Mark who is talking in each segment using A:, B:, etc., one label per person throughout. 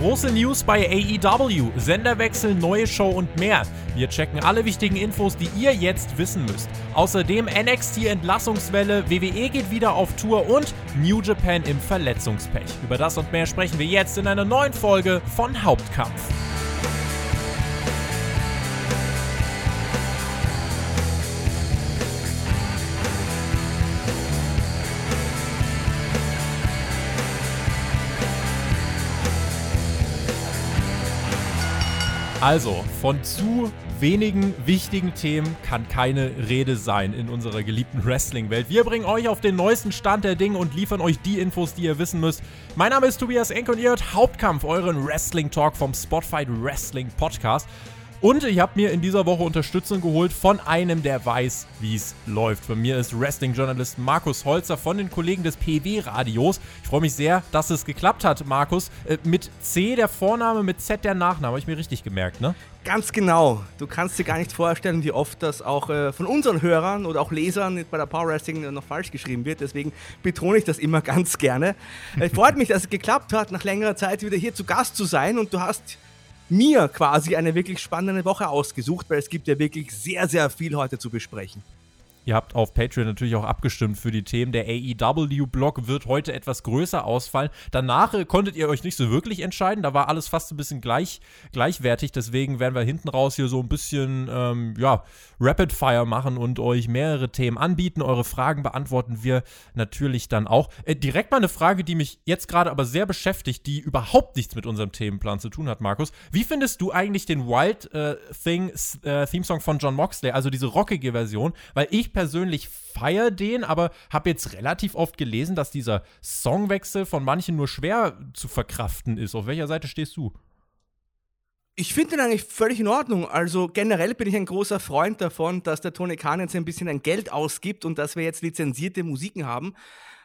A: Große News bei AEW, Senderwechsel, neue Show und mehr. Wir checken alle wichtigen Infos, die ihr jetzt wissen müsst. Außerdem NXT Entlassungswelle, WWE geht wieder auf Tour und New Japan im Verletzungspech. Über das und mehr sprechen wir jetzt in einer neuen Folge von Hauptkampf. Also, von zu wenigen wichtigen Themen kann keine Rede sein in unserer geliebten Wrestling-Welt. Wir bringen euch auf den neuesten Stand der Dinge und liefern euch die Infos, die ihr wissen müsst. Mein Name ist Tobias Enk und ihr hört Hauptkampf, euren Wrestling-Talk vom Spotfight Wrestling Podcast. Und ich habe mir in dieser Woche Unterstützung geholt von einem, der weiß, wie es läuft. Bei mir ist Wrestling-Journalist Markus Holzer von den Kollegen des PW-Radios. Ich freue mich sehr, dass es geklappt hat, Markus. Äh, mit C der Vorname, mit Z der Nachname, habe ich mir richtig gemerkt, ne?
B: Ganz genau. Du kannst dir gar nicht vorstellen, wie oft das auch äh, von unseren Hörern oder auch Lesern bei der Power Wrestling noch falsch geschrieben wird. Deswegen betone ich das immer ganz gerne. Äh, freut mich, dass es geklappt hat, nach längerer Zeit wieder hier zu Gast zu sein und du hast mir quasi eine wirklich spannende Woche ausgesucht, weil es gibt ja wirklich sehr, sehr viel heute zu besprechen.
A: Ihr habt auf Patreon natürlich auch abgestimmt für die Themen. Der AEW-Blog wird heute etwas größer ausfallen. Danach äh, konntet ihr euch nicht so wirklich entscheiden. Da war alles fast ein bisschen gleich, gleichwertig. Deswegen werden wir hinten raus hier so ein bisschen, ähm, ja, Rapid Fire machen und euch mehrere Themen anbieten. Eure Fragen beantworten wir natürlich dann auch. Äh, direkt mal eine Frage, die mich jetzt gerade aber sehr beschäftigt, die überhaupt nichts mit unserem Themenplan zu tun hat, Markus. Wie findest du eigentlich den Wild äh, Thing äh, Theme Song von John Moxley, also diese rockige Version? Weil ich persönlich feiere den, aber habe jetzt relativ oft gelesen, dass dieser Songwechsel von manchen nur schwer zu verkraften ist. Auf welcher Seite stehst du?
B: Ich finde den eigentlich völlig in Ordnung. Also generell bin ich ein großer Freund davon, dass der Tony Khan jetzt ein bisschen ein Geld ausgibt und dass wir jetzt lizenzierte Musiken haben.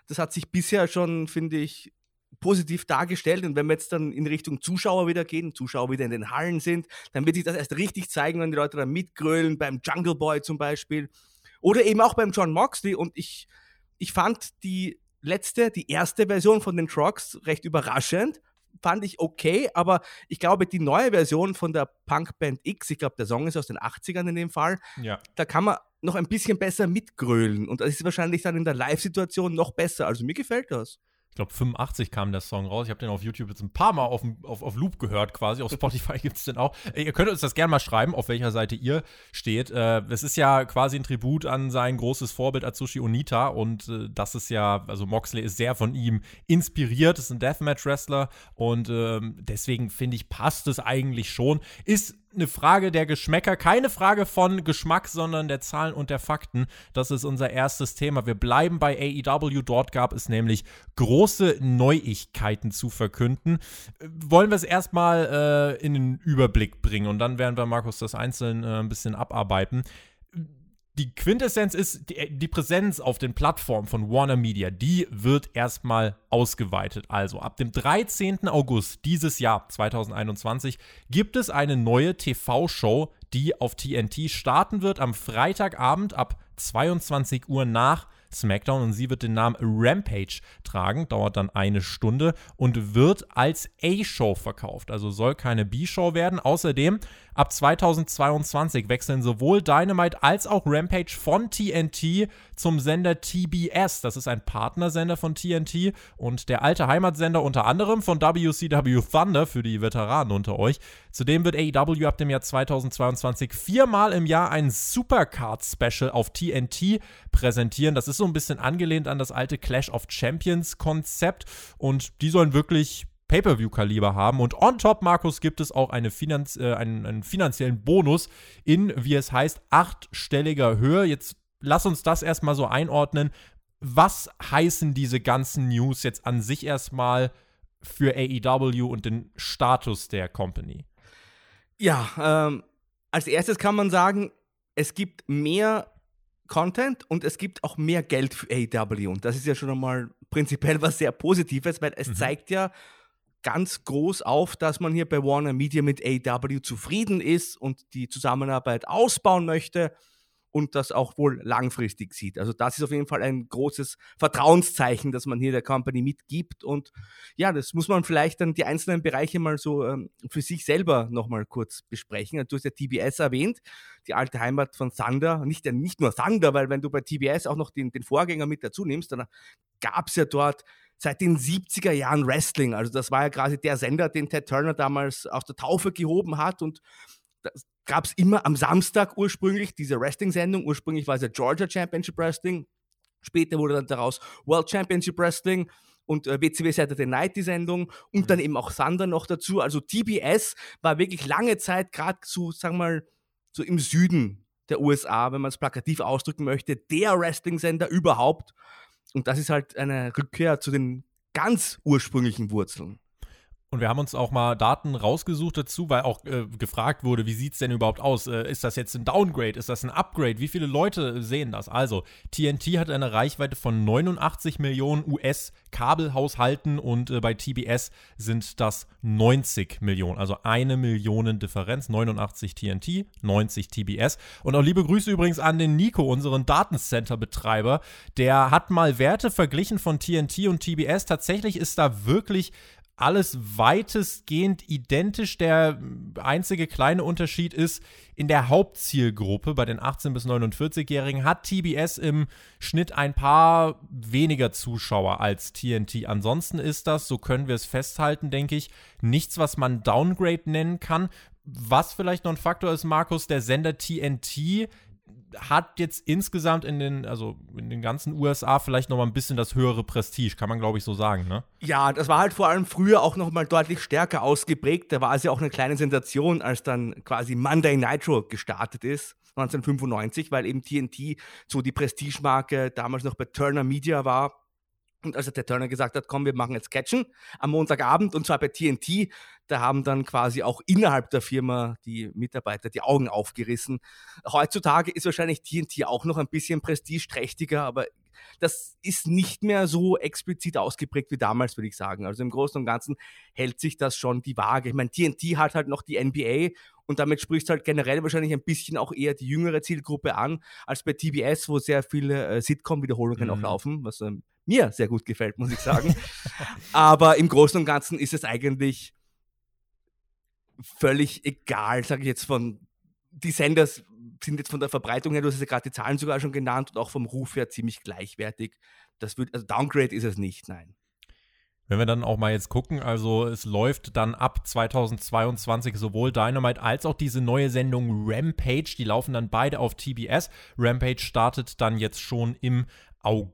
B: Das hat sich bisher schon, finde ich, positiv dargestellt. Und wenn wir jetzt dann in Richtung Zuschauer wieder gehen, Zuschauer wieder in den Hallen sind, dann wird sich das erst richtig zeigen, wenn die Leute dann mitgrölen, beim Jungle Boy zum Beispiel. Oder eben auch beim John Moxley. Und ich, ich fand die letzte, die erste Version von den Trucks recht überraschend fand ich okay, aber ich glaube, die neue Version von der Punkband X, ich glaube, der Song ist aus den 80ern in dem Fall, ja. da kann man noch ein bisschen besser mitgrölen und das ist wahrscheinlich dann in der Live-Situation noch besser. Also mir gefällt das
A: ich glaube 85 kam der Song raus. Ich habe den auf YouTube jetzt ein paar Mal auf, auf, auf Loop gehört quasi. Auf Spotify gibt es den auch. Äh, ihr könnt uns das gerne mal schreiben, auf welcher Seite ihr steht. Äh, es ist ja quasi ein Tribut an sein großes Vorbild Atsushi Onita und äh, das ist ja, also Moxley ist sehr von ihm inspiriert, ist ein Deathmatch-Wrestler und ähm, deswegen finde ich, passt es eigentlich schon. Ist eine Frage der Geschmäcker, keine Frage von Geschmack, sondern der Zahlen und der Fakten. Das ist unser erstes Thema. Wir bleiben bei AEW. Dort gab es nämlich große Neuigkeiten zu verkünden. Wollen wir es erstmal äh, in den Überblick bringen und dann werden wir, Markus, das einzeln äh, ein bisschen abarbeiten die Quintessenz ist, die, die, Präsenz auf den Plattformen von Warner Media, die wird erstmal ausgeweitet. Also ab dem 13. August dieses Jahr 2021 gibt es eine neue TV-Show, die auf TNT starten wird am Freitagabend ab 22 Uhr nach SmackDown und sie wird den Namen Rampage tragen, dauert dann eine Stunde und wird als A-Show verkauft. Also soll keine B-Show werden. Außerdem ab 2022 wechseln sowohl Dynamite als auch Rampage von TNT zum Sender TBS. Das ist ein Partnersender von TNT und der alte Heimatsender unter anderem von WCW Thunder für die Veteranen unter euch. Zudem wird AEW ab dem Jahr 2022 viermal im Jahr ein Supercard-Special auf TNT präsentieren. Das ist so ein bisschen angelehnt an das alte Clash of Champions-Konzept und die sollen wirklich Pay-per-view-Kaliber haben. Und on top, Markus, gibt es auch eine Finanz äh, einen, einen, finanziellen Bonus in, wie es heißt, achtstelliger Höhe. Jetzt lass uns das erstmal so einordnen. Was heißen diese ganzen News jetzt an sich erstmal für AEW und den Status der Company?
B: Ja, ähm, als erstes kann man sagen, es gibt mehr Content und es gibt auch mehr Geld für AEW. Und das ist ja schon einmal prinzipiell was sehr Positives, weil es mhm. zeigt ja ganz groß auf, dass man hier bei Warner Media mit AEW zufrieden ist und die Zusammenarbeit ausbauen möchte. und das auch wohl langfristig sieht. Also das ist auf jeden Fall ein großes Vertrauenszeichen, das man hier der Company mitgibt. Und ja, das muss man vielleicht dann die einzelnen Bereiche mal so ähm, für sich selber nochmal kurz besprechen. Du hast ja TBS erwähnt, die alte Heimat von Thunder. Nicht, nicht nur Thunder, weil wenn du bei TBS auch noch den, den Vorgänger mit dazu nimmst, dann gab es ja dort seit den 70er Jahren Wrestling. Also das war ja quasi der Sender, den Ted Turner damals aus der Taufe gehoben hat und gab es immer am Samstag ursprünglich diese Wrestling-Sendung. Ursprünglich war es ja Georgia Championship Wrestling. Später wurde dann daraus World Championship Wrestling und äh, WCW Saturday Night die Sendung und dann eben auch Thunder noch dazu. Also TBS war wirklich lange Zeit gerade so, sagen wir mal, so im Süden der USA, wenn man es plakativ ausdrücken möchte, der Wrestling-Sender überhaupt. Und das ist halt eine Rückkehr zu den ganz ursprünglichen Wurzeln.
A: Und wir haben uns auch mal Daten rausgesucht dazu, weil auch äh, gefragt wurde, wie sieht es denn überhaupt aus? Äh, ist das jetzt ein Downgrade? Ist das ein Upgrade? Wie viele Leute sehen das? Also, TNT hat eine Reichweite von 89 Millionen US-Kabelhaushalten und äh, bei TBS sind das 90 Millionen. Also eine Million Differenz. 89 TNT, 90 TBS. Und auch liebe Grüße übrigens an den Nico, unseren Datencenter-Betreiber. Der hat mal Werte verglichen von TNT und TBS. Tatsächlich ist da wirklich alles weitestgehend identisch. Der einzige kleine Unterschied ist, in der Hauptzielgruppe bei den 18- bis 49-Jährigen hat TBS im Schnitt ein paar weniger Zuschauer als TNT. Ansonsten ist das, so können wir es festhalten, denke ich, nichts, was man Downgrade nennen kann. Was vielleicht noch ein Faktor ist, Markus, der Sender TNT hat jetzt insgesamt in den, also in den ganzen USA vielleicht noch mal ein bisschen das höhere Prestige, kann man glaube ich so sagen, ne?
B: Ja, das war halt vor allem früher auch noch mal deutlich stärker ausgeprägt. Da war es ja auch eine kleine Sensation, als dann quasi Monday Nitro gestartet ist. 1995, weil eben TNT so die Prestigemarke damals noch bei Turner Media war und als der Turner gesagt hat, komm, wir machen jetzt Catchen am Montagabend und zwar bei TNT, da haben dann quasi auch innerhalb der Firma die Mitarbeiter die Augen aufgerissen. Heutzutage ist wahrscheinlich TNT auch noch ein bisschen prestigeträchtiger, aber das ist nicht mehr so explizit ausgeprägt wie damals, würde ich sagen. Also im Großen und Ganzen hält sich das schon die Waage. Ich meine, TNT hat halt noch die NBA und damit sprichst du halt generell wahrscheinlich ein bisschen auch eher die jüngere Zielgruppe an, als bei TBS, wo sehr viele äh, Sitcom-Wiederholungen mhm. auch laufen, was ähm, mir sehr gut gefällt, muss ich sagen. Aber im Großen und Ganzen ist es eigentlich völlig egal, sage ich jetzt von die Sender sind jetzt von der Verbreitung her, du hast ja gerade die Zahlen sogar schon genannt und auch vom Ruf her ziemlich gleichwertig. Das wird, also Downgrade ist es nicht, nein.
A: Wenn wir dann auch mal jetzt gucken, also es läuft dann ab 2022 sowohl Dynamite als auch diese neue Sendung Rampage, die laufen dann beide auf TBS. Rampage startet dann jetzt schon im August.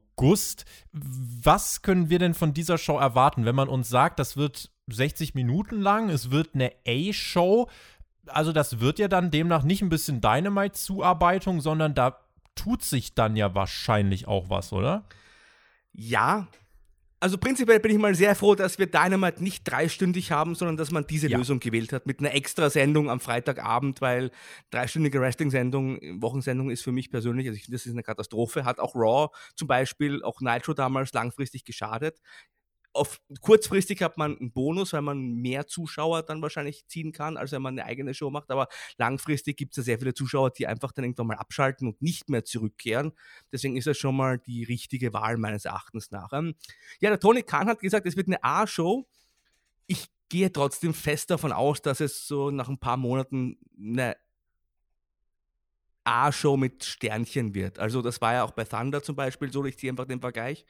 A: Was können wir denn von dieser Show erwarten, wenn man uns sagt, das wird 60 Minuten lang, es wird eine A-Show? Also das wird ja dann demnach nicht ein bisschen Dynamite-Zuarbeitung, sondern da tut sich dann ja wahrscheinlich auch was, oder?
B: Ja, also prinzipiell bin ich mal sehr froh, dass wir Dynamite nicht dreistündig haben, sondern dass man diese ja. Lösung gewählt hat mit einer extra Sendung am Freitagabend, weil dreistündige Wrestling-Sendung, Wochensendung ist für mich persönlich, also ich finde, das ist eine Katastrophe. Hat auch Raw zum Beispiel, auch Nitro damals langfristig geschadet auf, kurzfristig hat man einen Bonus, weil man mehr Zuschauer dann wahrscheinlich ziehen kann, als wenn man eine eigene Show macht. Aber langfristig gibt es ja sehr viele Zuschauer, die einfach dann irgendwann mal abschalten und nicht mehr zurückkehren. Deswegen ist das schon mal die richtige Wahl meines Erachtens nach. Ähm, ja, der Tony Khan hat gesagt, es wird eine A-Show. Ich gehe trotzdem fest davon aus, dass es so nach ein paar Monaten eine A-Show mit Sternchen wird. Also das war ja auch bei Thunder zum Beispiel so, ich ziehe einfach den Vergleich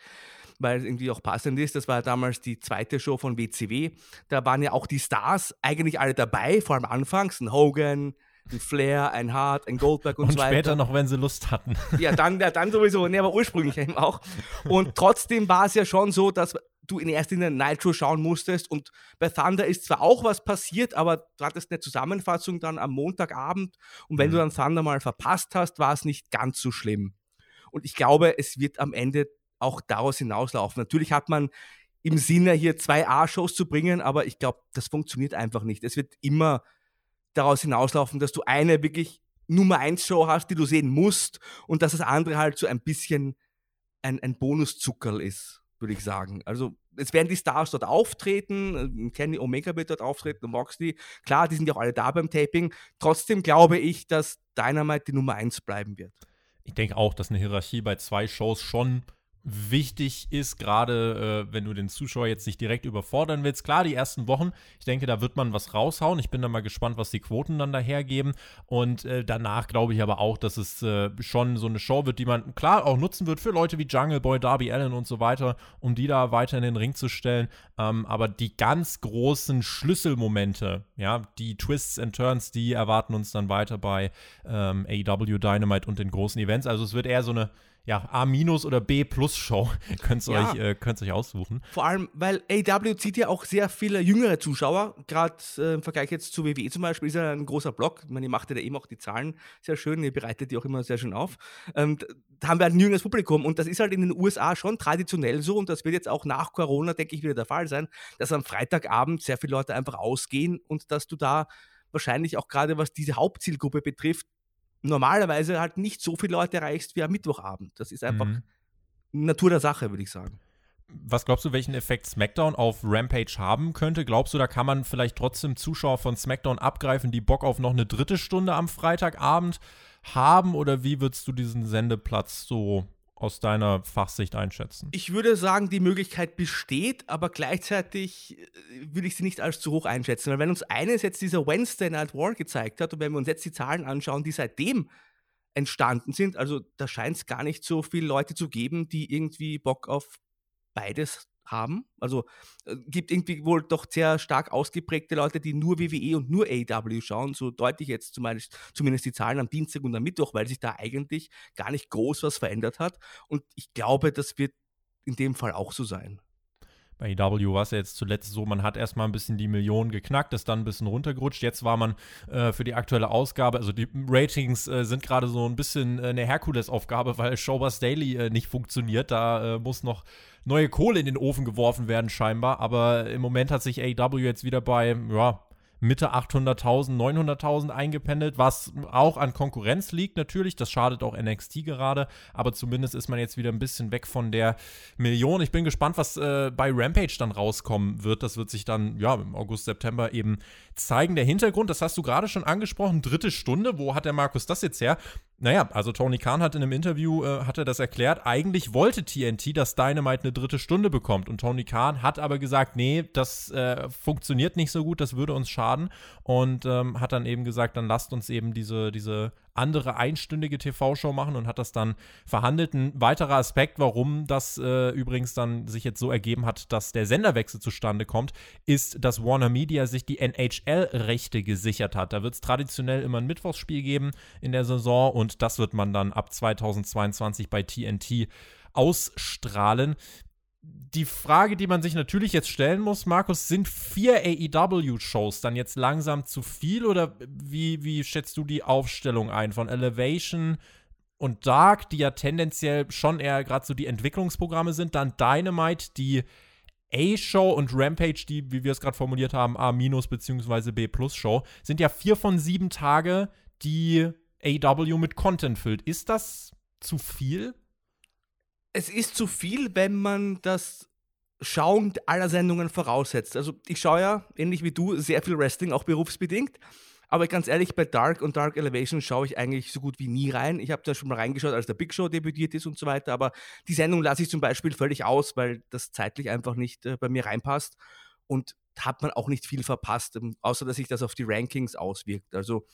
B: weil es irgendwie auch passend ist. Das war ja damals die zweite Show von WCW. Da waren ja auch die Stars eigentlich alle dabei, vor allem anfangs, ein Hogan, ein Flair, ein Hart, ein Goldberg und, und so weiter.
A: Und später noch, wenn sie Lust hatten.
B: Ja, dann, ja, dann sowieso, ne, aber ursprünglich eben auch. Und trotzdem war es ja schon so, dass du in erster Linie Nitro schauen musstest und bei Thunder ist zwar auch was passiert, aber du hattest eine Zusammenfassung dann am Montagabend und wenn mhm. du dann Thunder mal verpasst hast, war es nicht ganz so schlimm. Und ich glaube, es wird am Ende auch daraus hinauslaufen. Natürlich hat man im Sinne, hier zwei A-Shows zu bringen, aber ich glaube, das funktioniert einfach nicht. Es wird immer daraus hinauslaufen, dass du eine wirklich Nummer 1 Show hast, die du sehen musst und dass das andere halt so ein bisschen ein, ein Bonuszuckerl ist, würde ich sagen. Also es werden die Stars dort auftreten, Kenny Omega wird dort auftreten und Moxley. Klar, die sind ja auch alle da beim Taping. Trotzdem glaube ich, dass Dynamite die Nummer 1 bleiben wird.
A: Ich denke auch, dass eine Hierarchie bei zwei Shows schon wichtig ist, gerade äh, wenn du den Zuschauer jetzt nicht direkt überfordern willst. Klar, die ersten Wochen, ich denke, da wird man was raushauen. Ich bin da mal gespannt, was die Quoten dann dahergeben. Und äh, danach glaube ich aber auch, dass es äh, schon so eine Show wird, die man klar auch nutzen wird für Leute wie Jungle Boy, Darby Allen und so weiter, um die da weiter in den Ring zu stellen. Ähm, aber die ganz großen Schlüsselmomente, ja, die Twists and Turns, die erwarten uns dann weiter bei ähm, AEW Dynamite und den großen Events. Also es wird eher so eine ja, A- oder B-Plus-Show. könnt ihr
B: Ja.
A: euch, äh, könnt's euch aussuchen.
B: Vor allem, weil AW zieht ja auch sehr viele jüngere Zuschauer. Gerade äh, im Vergleich jetzt zu WWE zum Beispiel ist ja ein großer Block. Ich meine, ihr macht ja da eben auch die Zahlen sehr schön, ihr bereitet die auch immer sehr schön auf. Ähm, da haben wir ein jüngeres Publikum und das ist halt in den USA schon traditionell so und das wird jetzt auch nach Corona, denke ich, wieder der Fall sein, dass am Freitagabend sehr viele Leute einfach ausgehen und dass du da wahrscheinlich auch gerade was diese Hauptzielgruppe betrifft, normalerweise halt nicht so viele Leute erreichst wie am Mittwochabend. Das ist einfach
A: Mhm.
B: Natur der Sache, würde ich sagen.
A: Was glaubst du, welchen Effekt SmackDown auf Rampage haben könnte? Glaubst du, da kann man vielleicht trotzdem Zuschauer von SmackDown abgreifen, die Bock auf noch eine dritte Stunde am Freitagabend haben? Oder wie würdest du diesen Sendeplatz so aus deiner Fachsicht einschätzen?
B: Ich würde sagen, die Möglichkeit besteht, aber gleichzeitig äh, würde ich sie nicht als zu hoch einschätzen. Weil wenn uns eines jetzt dieser Wednesday Night War gezeigt hat und wenn wir uns jetzt die Zahlen anschauen, die seitdem entstanden sind, also da scheint es gar nicht so viele Leute zu geben, die irgendwie Bock auf beides haben. Also äh, gibt irgendwie wohl doch sehr stark ausgeprägte Leute, die nur WWE und nur AEW schauen. So deutlich jetzt zumindest, zumindest die Zahlen am Dienstag und am Mittwoch, weil sich da eigentlich gar nicht groß was verändert hat. Und ich glaube, das wird in dem Fall auch so sein.
A: Bei EW war es ja jetzt zuletzt so, man hat erstmal ein bisschen die Millionen geknackt, ist dann ein bisschen runtergerutscht. Jetzt war man äh, für die aktuelle Ausgabe, also die Ratings äh, sind gerade so ein bisschen äh, eine Herkulesaufgabe, weil Showbus Daily äh, nicht funktioniert. Da äh, muss noch neue Kohle in den Ofen geworfen werden, scheinbar. Aber im Moment hat sich AEW jetzt wieder bei, ja, Mitte 800.000, 900.000 eingependelt, was auch an Konkurrenz liegt natürlich. Das schadet auch NXT gerade, aber zumindest ist man jetzt wieder ein bisschen weg von der Million. Ich bin gespannt, was äh, bei Rampage dann rauskommen wird. Das wird sich dann ja im August, September eben zeigen. Der Hintergrund, das hast du gerade schon angesprochen, dritte Stunde. Wo hat der Markus das jetzt her? Naja, also Tony Khan hat in einem Interview, äh, hat er das erklärt, eigentlich wollte TNT, dass Dynamite eine dritte Stunde bekommt. Und Tony Khan hat aber gesagt, nee, das äh, funktioniert nicht so gut, das würde uns schaden. Und ähm, hat dann eben gesagt, dann lasst uns eben diese, diese andere einstündige TV-Show machen und hat das dann verhandelt. Ein weiterer Aspekt, warum das äh, übrigens dann sich jetzt so ergeben hat, dass der Senderwechsel zustande kommt, ist, dass Warner Media sich die NHL-Rechte gesichert hat. Da wird es traditionell immer ein Mittwochsspiel geben in der Saison und das wird man dann ab 2022 bei TNT ausstrahlen. Die Frage, die man sich natürlich jetzt stellen muss, Markus, sind vier AEW-Shows dann jetzt langsam zu viel oder wie, wie schätzt du die Aufstellung ein von Elevation und Dark, die ja tendenziell schon eher gerade so die Entwicklungsprogramme sind, dann Dynamite, die A-Show und Rampage, die, wie wir es gerade formuliert haben, A- bzw. B-Plus-Show, sind ja vier von sieben Tage, die AEW mit Content füllt. Ist das zu viel?
B: Es ist zu viel, wenn man das Schauen aller Sendungen voraussetzt. Also ich schaue ja, ähnlich wie du, sehr viel Wrestling, auch berufsbedingt. Aber ganz ehrlich, bei Dark und Dark Elevation schaue ich eigentlich so gut wie nie rein. Ich habe da schon mal reingeschaut, als der Big Show debütiert ist und so weiter. Aber die Sendung lasse ich zum Beispiel völlig aus, weil das zeitlich einfach nicht äh, bei mir reinpasst. Und hat man auch nicht viel verpasst, ähm, außer dass sich das auf die Rankings auswirkt. Also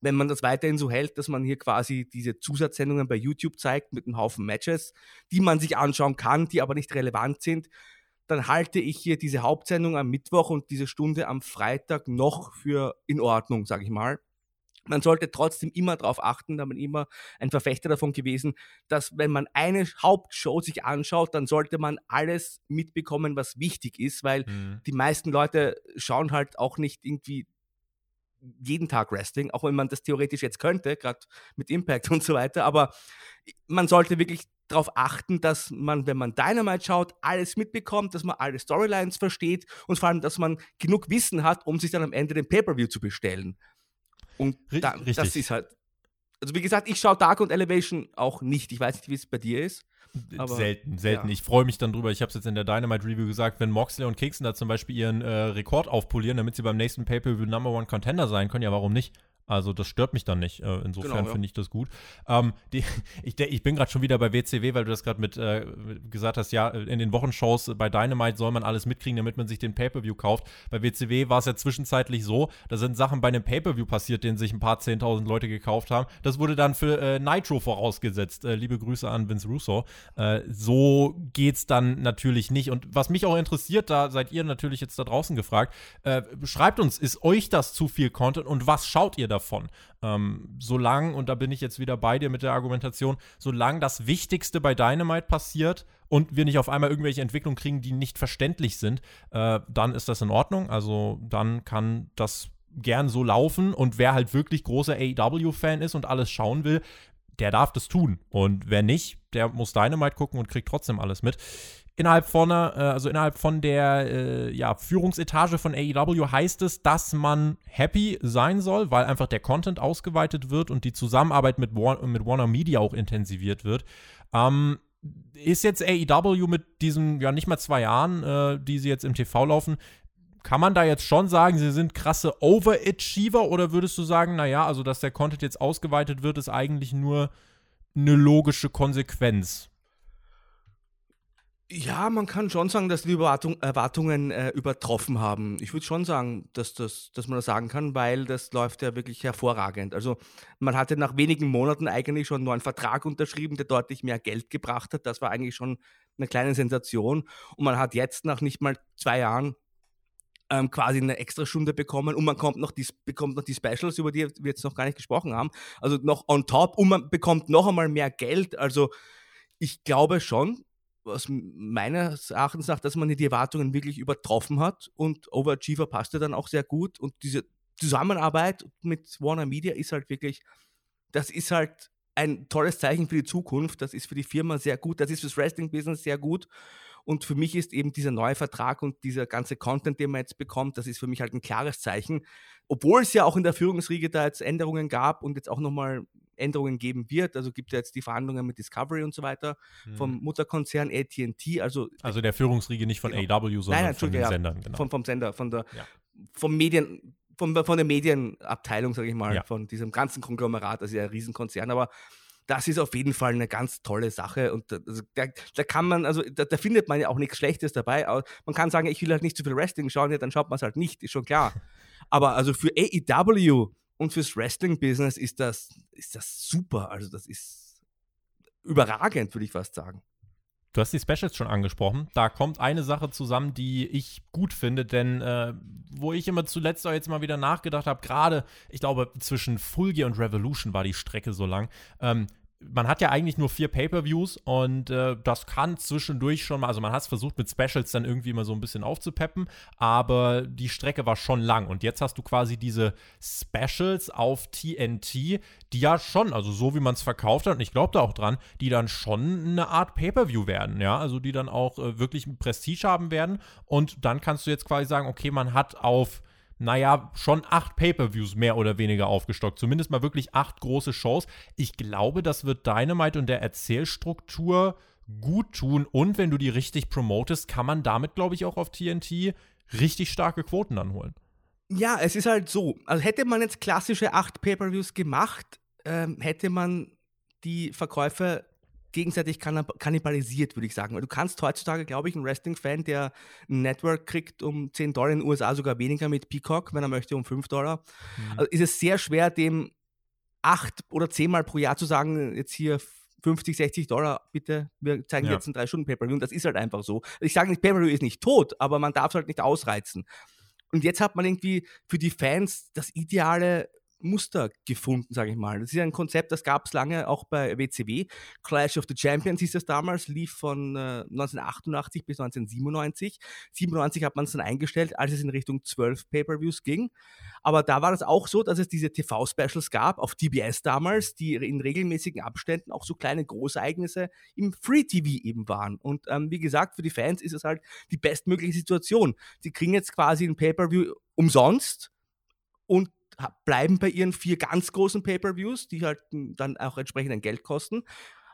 B: wenn man das weiterhin so hält, dass man hier quasi diese Zusatzsendungen bei YouTube zeigt mit einem Haufen Matches, die man sich anschauen kann, die aber nicht relevant sind, dann halte ich hier diese Hauptsendung am Mittwoch und diese Stunde am Freitag noch für in Ordnung, sage ich mal. Man sollte trotzdem immer darauf achten, da bin immer ein Verfechter davon gewesen, dass wenn man eine Hauptshow sich anschaut, dann sollte man alles mitbekommen, was wichtig ist, weil
A: Mhm.
B: die meisten Leute schauen halt auch nicht irgendwie jeden Tag Wrestling, auch wenn man das theoretisch jetzt könnte, gerade mit Impact und so weiter. Aber man sollte wirklich darauf achten, dass man, wenn man Dynamite schaut, alles mitbekommt, dass man alle Storylines versteht und vor allem, dass man genug Wissen hat, um sich dann am Ende den Pay-Per-View zu bestellen. Und da, das ist halt. Also wie gesagt, ich schaue Dark und Elevation auch nicht. Ich weiß nicht, wie es bei dir ist. Aber,
A: selten, selten.
B: ja.
A: Ich freue mich dann drüber. Ich habe es jetzt in der Dynamite Review gesagt, wenn Moxley und Kingston da zum Beispiel ihren äh, Rekord aufpolieren, damit sie beim nächsten Pay-Per-View Number One Contender sein können, ja, warum nicht? Also das stört mich dann nicht. Äh, insofern genau, ja. finde ich das gut. Ähm, die, ich, ich, bin gerade schon wieder bei WCW, weil du das gerade mit äh, gesagt hast, ja, in den Wochenshows bei Dynamite soll man alles mitkriegen, damit man sich den Pay-Per-View kauft. Bei WCW war es ja zwischenzeitlich so, da sind Sachen bei einem Pay-Per-View passiert, den sich ein paar Zehntausend Leute gekauft haben. Das wurde dann für äh, Nitro vorausgesetzt. Äh, liebe Grüße an Vince Russo. Äh, so geht's dann natürlich nicht. Und was mich auch interessiert, da seid ihr natürlich jetzt da draußen gefragt, äh, schreibt uns, ist euch das zu viel Content und was schaut ihr da davon. Ähm, solange, und da bin ich jetzt wieder bei dir mit der Argumentation, solange das Wichtigste bei Dynamite passiert und wir nicht auf einmal irgendwelche Entwicklungen kriegen, die nicht verständlich sind, äh, dann ist das in Ordnung. Also dann kann das gern so laufen und wer halt wirklich großer AEW-Fan ist und alles schauen will, der darf das tun. Und wer nicht, der muss Dynamite gucken und kriegt trotzdem alles mit innerhalb von, äh, also innerhalb von der äh, ja, Führungsetage von AEW heißt es, dass man happy sein soll, weil einfach der Content ausgeweitet wird und die Zusammenarbeit mit, War mit Warner Media auch intensiviert wird. Ähm, ist jetzt AEW mit diesen, ja, nicht mal zwei Jahren, äh, die sie jetzt im TV laufen, kann man da jetzt schon sagen, sie sind krasse Overachiever oder würdest du sagen, naja, also dass der Content jetzt ausgeweitet wird, ist eigentlich nur eine logische Konsequenz?
B: Ja, man kann schon sagen, dass die Erwartung, Erwartungen äh, übertroffen haben. Ich würde schon sagen, dass, das, dass man das sagen kann, weil das läuft ja wirklich hervorragend. Also man hatte nach wenigen Monaten eigentlich schon einen neuen Vertrag unterschrieben, der deutlich mehr Geld gebracht hat. Das war eigentlich schon eine kleine Sensation. Und man hat jetzt nach nicht mal zwei Jahren ähm, quasi eine extra Stunde bekommen und man kommt noch die, bekommt noch die Specials, über die wir jetzt noch gar nicht gesprochen haben. Also noch on top und man bekommt noch einmal mehr Geld. Also ich glaube schon, was meines Erachtens nach, dass man die Erwartungen wirklich übertroffen hat und Overachiever passte dann auch sehr gut und diese Zusammenarbeit mit Warner Media ist halt wirklich, das ist halt ein tolles Zeichen für die Zukunft, das ist für die Firma sehr gut, das ist fürs Wrestling-Business sehr gut und für mich ist eben dieser neue Vertrag und dieser ganze Content, den man jetzt bekommt, das ist für mich halt ein klares Zeichen, obwohl es ja auch in der Führungsriege da jetzt Änderungen gab und jetzt auch nochmal Änderungen geben wird. Also gibt es jetzt die Verhandlungen mit Discovery und so weiter mhm. vom Mutterkonzern AT&T. Also,
A: also der Führungsriege nicht von genau. AW, sondern Nein, von den
B: ja,
A: Sendern. Genau.
B: Vom, vom Sender, von der, ja. vom Medien, von, von der Medienabteilung, sage ich mal, ja. von diesem ganzen Konglomerat, also ja ein Riesenkonzern, aber das ist auf jeden Fall eine ganz tolle Sache und also da, da, kann man, also da, da, findet man ja auch nichts Schlechtes dabei. Man kann sagen, ich will halt nicht zu viel Wrestling schauen, ja, dann schaut man es halt nicht, ist schon klar. Aber also für AEW und fürs Wrestling-Business ist das, ist das super. Also das ist überragend, würde ich fast sagen.
A: Du hast die Specials schon angesprochen. Da kommt eine Sache zusammen, die ich gut finde, denn äh, wo ich immer zuletzt auch jetzt mal wieder nachgedacht habe, gerade, ich glaube, zwischen Fulgier und Revolution war die Strecke so lang. Ähm, man hat ja eigentlich nur vier Pay-per-Views und äh, das kann zwischendurch schon mal, also man hat es versucht mit Specials dann irgendwie mal so ein bisschen aufzupeppen, aber die Strecke war schon lang. Und jetzt hast du quasi diese Specials auf TNT, die ja schon, also so wie man es verkauft hat und ich glaube da auch dran, die dann schon eine Art Pay-per-View werden, ja, also die dann auch äh, wirklich Prestige haben werden. Und dann kannst du jetzt quasi sagen, okay, man hat auf naja, schon acht Pay-per-Views mehr oder weniger aufgestockt. Zumindest mal wirklich acht große Shows. Ich glaube, das wird Dynamite und der Erzählstruktur gut tun. Und wenn du die richtig promotest, kann man damit, glaube ich, auch auf TNT richtig starke Quoten dann holen.
B: Ja, es ist halt so. Also hätte man jetzt klassische acht Pay-per-Views gemacht, ähm, hätte man die Verkäufe gegenseitig kannibalisiert, würde ich sagen. Weil du kannst heutzutage, glaube ich, einen Wrestling-Fan, der ein Network kriegt um 10 Dollar in den USA sogar weniger mit Peacock, wenn er möchte, um 5 Dollar. Mhm. Also ist es sehr schwer, dem acht oder zehnmal pro Jahr zu sagen, jetzt hier 50, 60 Dollar, bitte, wir zeigen ja. jetzt ein 3-Stunden-Pay-Per-View. Und das ist halt einfach so. Ich sage nicht, Pay-Per-View ist nicht tot, aber man darf es halt nicht ausreizen. Und jetzt hat man irgendwie für die Fans das ideale Muster gefunden, sage ich mal. Das ist ein Konzept, das gab es lange auch bei WCW. Clash of the Champions hieß das damals, lief von äh, 1988 bis 1997. 97 hat man es dann eingestellt, als es in Richtung 12 Pay-per-Views ging. Aber da war das auch so, dass es diese TV-Specials gab, auf TBS damals, die in regelmäßigen Abständen auch so kleine Großereignisse im Free-TV eben waren. Und ähm, wie gesagt, für die Fans ist es halt die bestmögliche Situation. Sie kriegen jetzt quasi ein Pay-per-View umsonst und bleiben bei ihren vier ganz großen Pay-per-Views, die halt dann auch entsprechend ein Geld kosten.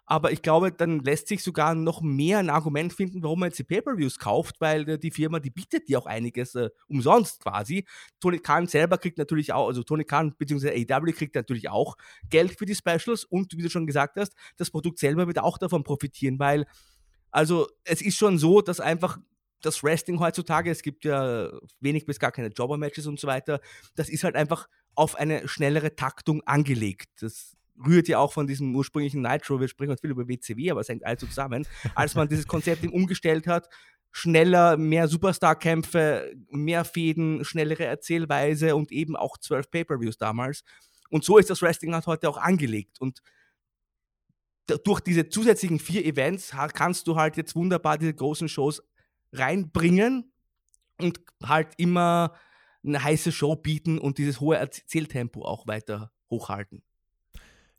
B: Aber ich glaube, dann lässt sich sogar noch mehr ein Argument finden, warum man jetzt die Pay-Per-Views kauft, weil äh, die Firma, die bietet dir auch einiges äh, umsonst quasi. Tony Khan selber kriegt natürlich auch, also Tony Khan bzw. AEW kriegt natürlich auch Geld für die Specials und wie du schon gesagt hast, das Produkt selber wird auch davon profitieren, weil also es ist schon so, dass einfach das Wrestling heutzutage, es gibt ja wenig bis gar keine Jobber-Matches und so weiter, das ist halt einfach auf eine schnellere Taktung angelegt. Das rührt ja auch von diesem ursprünglichen Nitro, wir sprechen heute viel über WCW, aber es hängt alles zusammen, als man dieses Konzept umgestellt hat, schneller, mehr Superstar-Kämpfe, mehr Fäden, schnellere Erzählweise und eben auch zwölf Pay-Per-Views damals. Und so ist das Wrestling halt heute auch angelegt. Und durch diese zusätzlichen vier Events kannst du halt jetzt wunderbar diese großen Shows reinbringen und halt immer eine heiße Show bieten und dieses hohe Erzähltempo auch weiter hochhalten.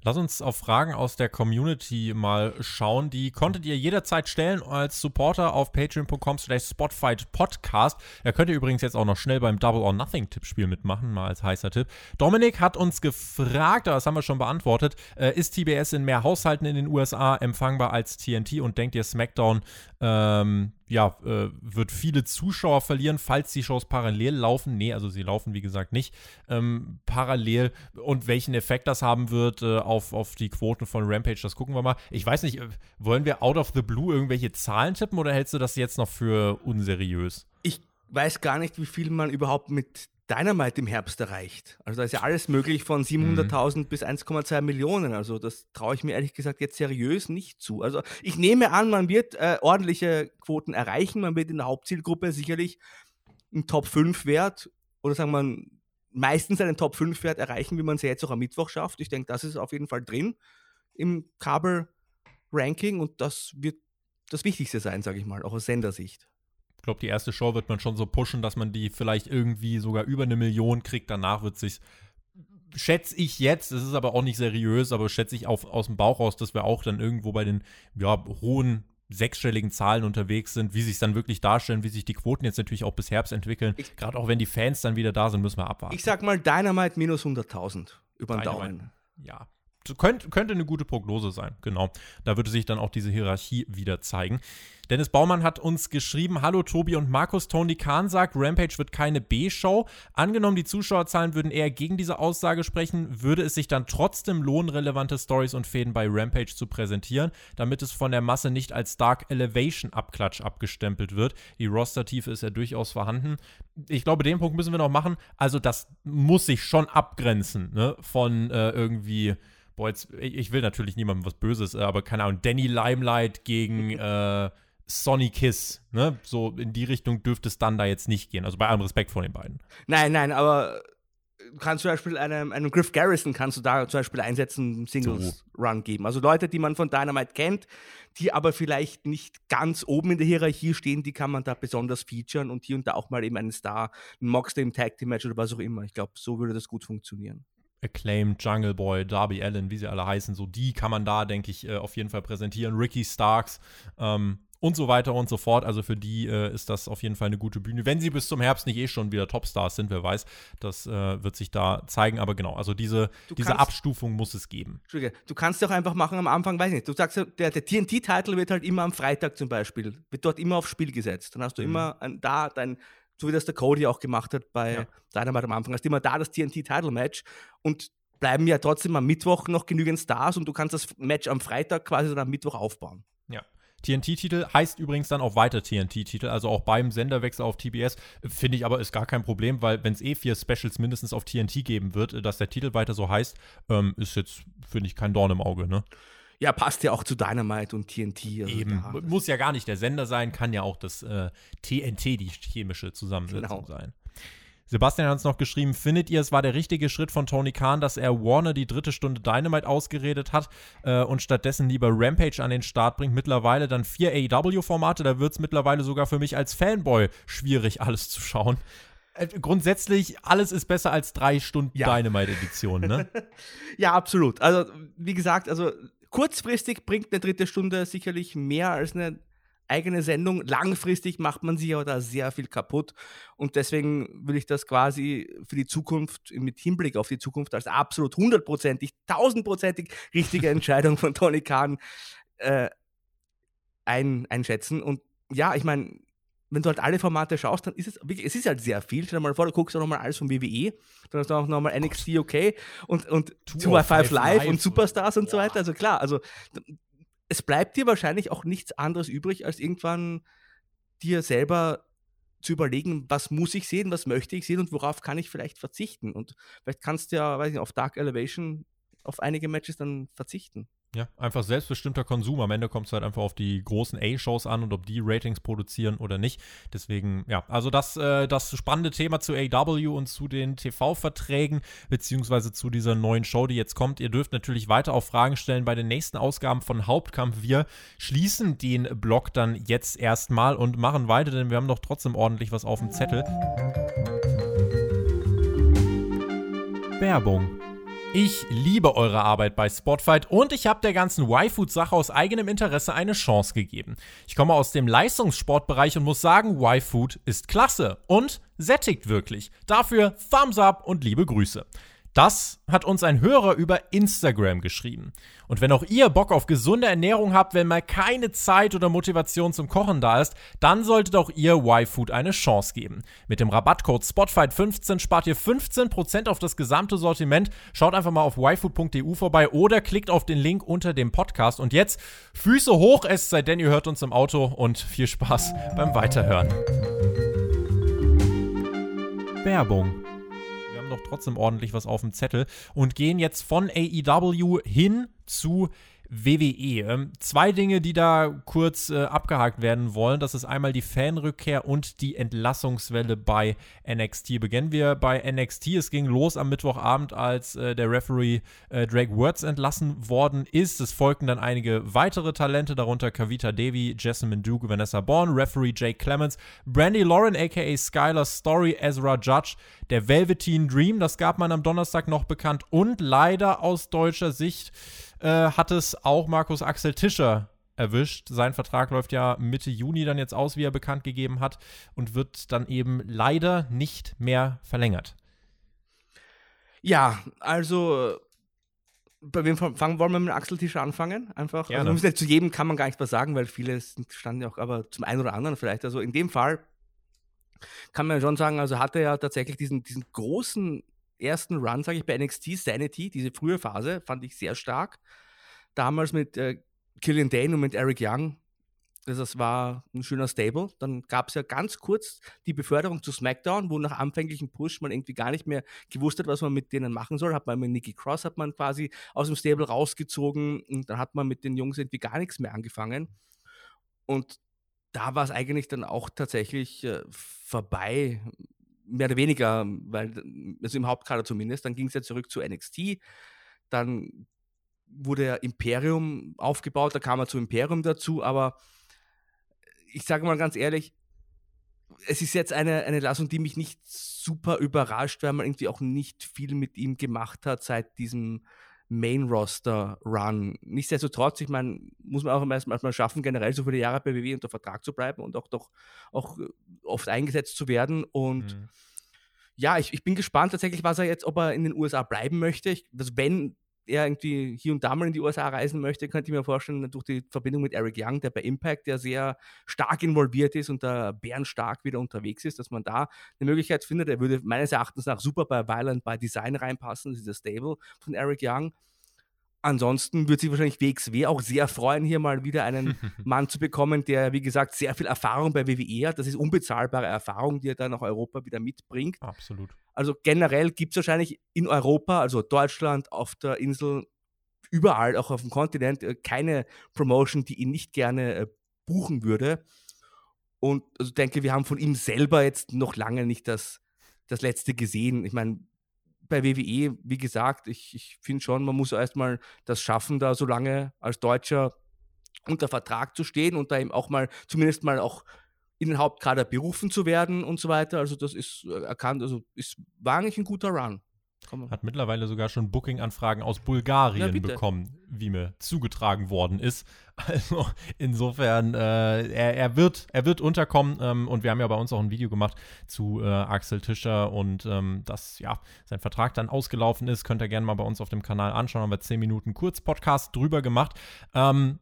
A: Lass uns auf Fragen aus der Community mal schauen. Die konntet ihr jederzeit stellen als Supporter auf patreon.com slash spotfightpodcast. Da könnt ihr übrigens jetzt auch noch schnell beim Double or Nothing Tippspiel mitmachen, mal als heißer Tipp. Dominik hat uns gefragt, das haben wir schon beantwortet, äh, ist TBS in mehr Haushalten in den USA empfangbar als TNT und denkt ihr SmackDown ähm, ja, äh, wird viele Zuschauer verlieren, falls die Shows parallel laufen. Nee, also sie laufen, wie gesagt, nicht ähm, parallel. Und welchen Effekt das haben wird äh, auf, auf die Quoten von Rampage, das gucken wir mal. Ich weiß nicht, äh, wollen wir out of the blue irgendwelche Zahlen tippen oder hältst du das jetzt noch für unseriös?
B: Ich weiß gar nicht, wie viel man überhaupt mit Dynamite im Herbst erreicht. Also da ist ja alles möglich von 700.000 mhm. bis 1,2 Millionen. Also das traue ich mir ehrlich gesagt jetzt seriös nicht zu. Also ich nehme an, man wird äh, ordentliche Quoten erreichen. Man wird in der Hauptzielgruppe sicherlich einen Top 5 Wert oder sagen wir meistens einen Top 5 Wert erreichen, wie man es jetzt auch am Mittwoch schafft. Ich denke, das ist auf jeden Fall drin im Kabel-Ranking und das wird das Wichtigste sein, sage ich mal, auch aus Sendersicht
A: glaube, die erste Show wird man schon so pushen, dass man die vielleicht irgendwie sogar über eine Million kriegt. Danach wird sich schätze ich jetzt, das ist aber auch nicht seriös, aber schätze ich auf, aus dem Bauch raus, dass wir auch dann irgendwo bei den ja, hohen sechsstelligen Zahlen unterwegs sind, wie sich es dann wirklich darstellen, wie sich die Quoten jetzt natürlich auch bis Herbst entwickeln. Gerade auch wenn die Fans dann wieder da sind, müssen wir abwarten.
B: Ich sag mal Dynamite minus 100.000 über den Daumen.
A: Ja, könnte, könnte eine gute Prognose sein, genau. Da würde sich dann auch diese Hierarchie wieder zeigen. Dennis Baumann hat uns geschrieben: Hallo Tobi und Markus. Tony Kahn sagt, Rampage wird keine B-Show. Angenommen, die Zuschauerzahlen würden eher gegen diese Aussage sprechen, würde es sich dann trotzdem lohnen, relevante Stories und Fäden bei Rampage zu präsentieren, damit es von der Masse nicht als Dark Elevation Abklatsch abgestempelt wird. Die Rostertiefe ist ja durchaus vorhanden. Ich glaube, den Punkt müssen wir noch machen. Also, das muss sich schon abgrenzen ne? von äh, irgendwie boah, jetzt, ich will natürlich niemandem was Böses, äh, aber keine Ahnung, Danny Limelight gegen äh, Sonny Kiss, ne? So in die Richtung dürfte es dann da jetzt nicht gehen. Also bei allem Respekt vor den beiden.
B: Nein, nein, aber du kannst zum Beispiel einem, einem Griff Garrison kannst du da zum Beispiel einsetzen, Singles-Run geben. Also Leute, die man von Dynamite kennt, die aber vielleicht nicht ganz oben in der Hierarchie stehen, die kann man da besonders featuren und hier und da auch mal eben einen Star, einen Moxley im Tag Team Match oder was auch immer. Ich glaube, so würde das gut funktionieren.
A: Acclaimed, Jungle Boy, Darby Allen, wie sie alle heißen, so die kann man da, denke ich, äh, auf jeden Fall präsentieren. Ricky Starks, ähm, und so weiter und so fort. Also für die äh, ist das auf jeden Fall eine gute Bühne. Wenn sie bis zum Herbst nicht eh schon wieder Topstars sind, wer weiß, das äh, wird sich da zeigen. Aber genau, also diese, diese kannst, Abstufung muss es geben.
B: Entschuldige, du kannst ja auch einfach machen am Anfang, weiß nicht, du sagst, der, der TNT-Titel wird halt immer am Freitag zum Beispiel, wird dort immer aufs Spiel gesetzt. Dann hast du mhm. immer ein, da dein, so wie das der Cody auch gemacht hat bei ja. Dynamite am Anfang, hast du immer da das TNT-Title-Match und bleiben ja trotzdem am Mittwoch noch genügend Stars und du kannst das Match am Freitag quasi dann am Mittwoch aufbauen.
A: Ja. TNT-Titel heißt übrigens dann auch weiter TNT-Titel, also auch beim Senderwechsel auf TBS. Finde ich aber ist gar kein Problem, weil wenn es eh vier Specials mindestens auf TNT geben wird, äh, dass der Titel weiter so heißt, ähm, ist jetzt, finde ich, kein Dorn im Auge, ne?
B: Ja, passt ja auch zu Dynamite und TNT.
A: Also Eben, da, muss ja gar nicht der Sender sein, kann ja auch das äh, TNT, die chemische Zusammensetzung genau. sein. Sebastian hat uns noch geschrieben, findet ihr, es war der richtige Schritt von Tony Khan, dass er Warner die dritte Stunde Dynamite ausgeredet hat äh, und stattdessen lieber Rampage an den Start bringt? Mittlerweile dann vier AEW-Formate, da wird es mittlerweile sogar für mich als Fanboy schwierig, alles zu schauen. Äh, grundsätzlich, alles ist besser als drei Stunden ja. Dynamite-Edition, ne?
B: ja, absolut. Also, wie gesagt, also kurzfristig bringt eine dritte Stunde sicherlich mehr als eine eigene Sendung. Langfristig macht man sich aber da sehr viel kaputt. Und deswegen will ich das quasi für die Zukunft, mit Hinblick auf die Zukunft, als absolut hundertprozentig, tausendprozentig richtige Entscheidung von Tony Khan äh, ein, einschätzen. Und ja, ich meine, wenn du halt alle Formate schaust, dann ist es wirklich, es ist halt sehr viel. Stell dir mal vor, du guckst auch nochmal alles vom WWE, dann hast du auch nochmal NXT UK und, und 205 Live, Live und Superstars und, und so weiter. Also klar, also es bleibt dir wahrscheinlich auch nichts anderes übrig, als irgendwann dir selber zu überlegen, was muss ich sehen, was möchte ich sehen und worauf kann ich vielleicht verzichten. Und vielleicht kannst du ja, weiß nicht, auf Dark Elevation auf einige Matches dann verzichten.
A: Ja, einfach selbstbestimmter Konsum. Am Ende kommt es halt einfach auf die großen A-Shows an und ob die Ratings produzieren oder nicht. Deswegen, ja, also das, äh, das spannende Thema zu AW und zu den TV-Verträgen, beziehungsweise zu dieser neuen Show, die jetzt kommt. Ihr dürft natürlich weiter auch Fragen stellen bei den nächsten Ausgaben von Hauptkampf. Wir schließen den Blog dann jetzt erstmal und machen weiter, denn wir haben doch trotzdem ordentlich was auf dem Zettel. Werbung ich liebe eure Arbeit bei Spotfight und ich habe der ganzen Y-Food-Sache aus eigenem Interesse eine Chance gegeben. Ich komme aus dem Leistungssportbereich und muss sagen, Y-Food ist klasse und sättigt wirklich. Dafür Thumbs up und liebe Grüße. Das hat uns ein Hörer über Instagram geschrieben. Und wenn auch ihr Bock auf gesunde Ernährung habt, wenn mal keine Zeit oder Motivation zum Kochen da ist, dann solltet auch ihr Y-Food eine Chance geben. Mit dem Rabattcode Spotfight15 spart ihr 15% auf das gesamte Sortiment. Schaut einfach mal auf yfood.eu vorbei oder klickt auf den Link unter dem Podcast. Und jetzt Füße hoch, es sei denn, ihr hört uns im Auto und viel Spaß beim Weiterhören. Werbung haben doch trotzdem ordentlich was auf dem Zettel und gehen jetzt von AEW hin zu WWE. Ähm, zwei Dinge, die da kurz äh, abgehakt werden wollen. Das ist einmal die Fanrückkehr und die Entlassungswelle bei NXT. Beginnen wir bei NXT. Es ging los am Mittwochabend, als äh, der Referee äh, Drake Words entlassen worden ist. Es folgten dann einige weitere Talente, darunter Kavita Devi, Jessamine Duke, Vanessa Bourne, Referee Jake Clemens, Brandy Lauren aka Skylar Story, Ezra Judge, der Velveteen Dream, das gab man am Donnerstag noch bekannt und leider aus deutscher Sicht äh, hat es auch Markus Axel Tischer erwischt. Sein Vertrag läuft ja Mitte Juni dann jetzt aus, wie er bekannt gegeben hat, und wird dann eben leider nicht mehr verlängert.
B: Ja, also bei wem fangen wollen wir mit Axel Tischer anfangen? Einfach. Also, nicht, zu jedem kann man gar nichts mehr sagen, weil viele standen ja auch, aber zum einen oder anderen vielleicht. Also in dem Fall kann man schon sagen, also hatte er ja tatsächlich diesen, diesen großen ersten Run, sage ich, bei NXT Sanity, diese frühe Phase, fand ich sehr stark. Damals mit äh, Killian Dane und mit Eric Young. Also das war ein schöner Stable. Dann gab es ja ganz kurz die Beförderung zu SmackDown, wo nach anfänglichem Push man irgendwie gar nicht mehr gewusst hat, was man mit denen machen soll. Hat man mit Nikki Cross hat man quasi aus dem Stable rausgezogen und dann hat man mit den Jungs irgendwie gar nichts mehr angefangen. Und da war es eigentlich dann auch tatsächlich äh, vorbei mehr oder weniger, weil, also im Hauptkader zumindest, dann ging es ja zurück zu NXT, dann wurde ja Imperium aufgebaut, da kam er zu Imperium dazu, aber ich sage mal ganz ehrlich, es ist jetzt eine, eine Lassung, die mich nicht super überrascht, weil man irgendwie auch nicht viel mit ihm gemacht hat seit diesem Main-Roster-Run. Nichtsdestotrotz, ich meine, muss man auch erstmal schaffen, generell so viele Jahre bei WWE unter Vertrag zu bleiben und auch doch auch äh, oft eingesetzt zu werden. Und mhm. ja, ich, ich bin gespannt tatsächlich, was er jetzt, ob er in den USA bleiben möchte. Ich, also wenn er irgendwie hier und da mal in die USA reisen möchte, könnte ich mir vorstellen, durch die Verbindung mit Eric Young, der bei Impact ja sehr stark involviert ist und da bärenstark wieder unterwegs ist, dass man da eine Möglichkeit findet. Er würde meines Erachtens nach super bei Violent by Design reinpassen, das ist der Stable von Eric Young. Ansonsten wird sich wahrscheinlich WXW auch sehr freuen, hier mal wieder einen Mann zu bekommen, der, wie gesagt, sehr viel Erfahrung bei WWE hat. Das ist unbezahlbare Erfahrung, die er dann nach Europa wieder mitbringt.
A: Absolut.
B: Also generell gibt es wahrscheinlich in Europa, also Deutschland, auf der Insel, überall, auch auf dem Kontinent, äh, keine Promotion, die ihn nicht gerne äh, buchen würde. Und also denke, wir haben von ihm selber jetzt noch lange nicht das, das letzte gesehen. Ich meine, bei WWE, wie gesagt, ich, ich finde schon, man muss erstmal das schaffen, da so lange als Deutscher unter Vertrag zu stehen und da eben auch mal, zumindest mal auch in den Hauptkader berufen zu werden und so weiter. Also das ist äh, erkannt, also ist, war eigentlich ein guter Run.
A: Hat mittlerweile sogar schon Booking-Anfragen aus Bulgarien bekommen, wie mir zugetragen worden ist. Also insofern, äh, er, er, wird, er wird unterkommen ähm, und wir haben ja bei uns auch ein Video gemacht zu äh, Axel Tischer und ähm, dass ja sein Vertrag dann ausgelaufen ist. Könnt ihr gerne mal bei uns auf dem Kanal anschauen. Haben wir 10 Minuten Kurz-Podcast drüber gemacht. Ähm,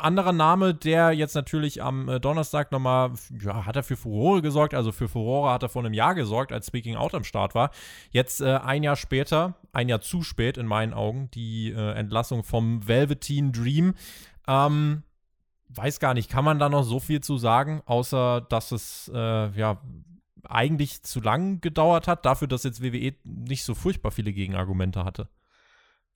A: anderer Name, der jetzt natürlich am äh, Donnerstag nochmal, ja, hat er für Furore gesorgt, also für Furore hat er vor einem Jahr gesorgt, als Speaking Out am Start war. Jetzt äh, ein Jahr später, ein Jahr zu spät in meinen Augen, die äh, Entlassung vom Velveteen Dream. Ähm, weiß gar nicht, kann man da noch so viel zu sagen, außer dass es, äh, ja, eigentlich zu lang gedauert hat, dafür, dass jetzt WWE nicht so furchtbar viele Gegenargumente hatte.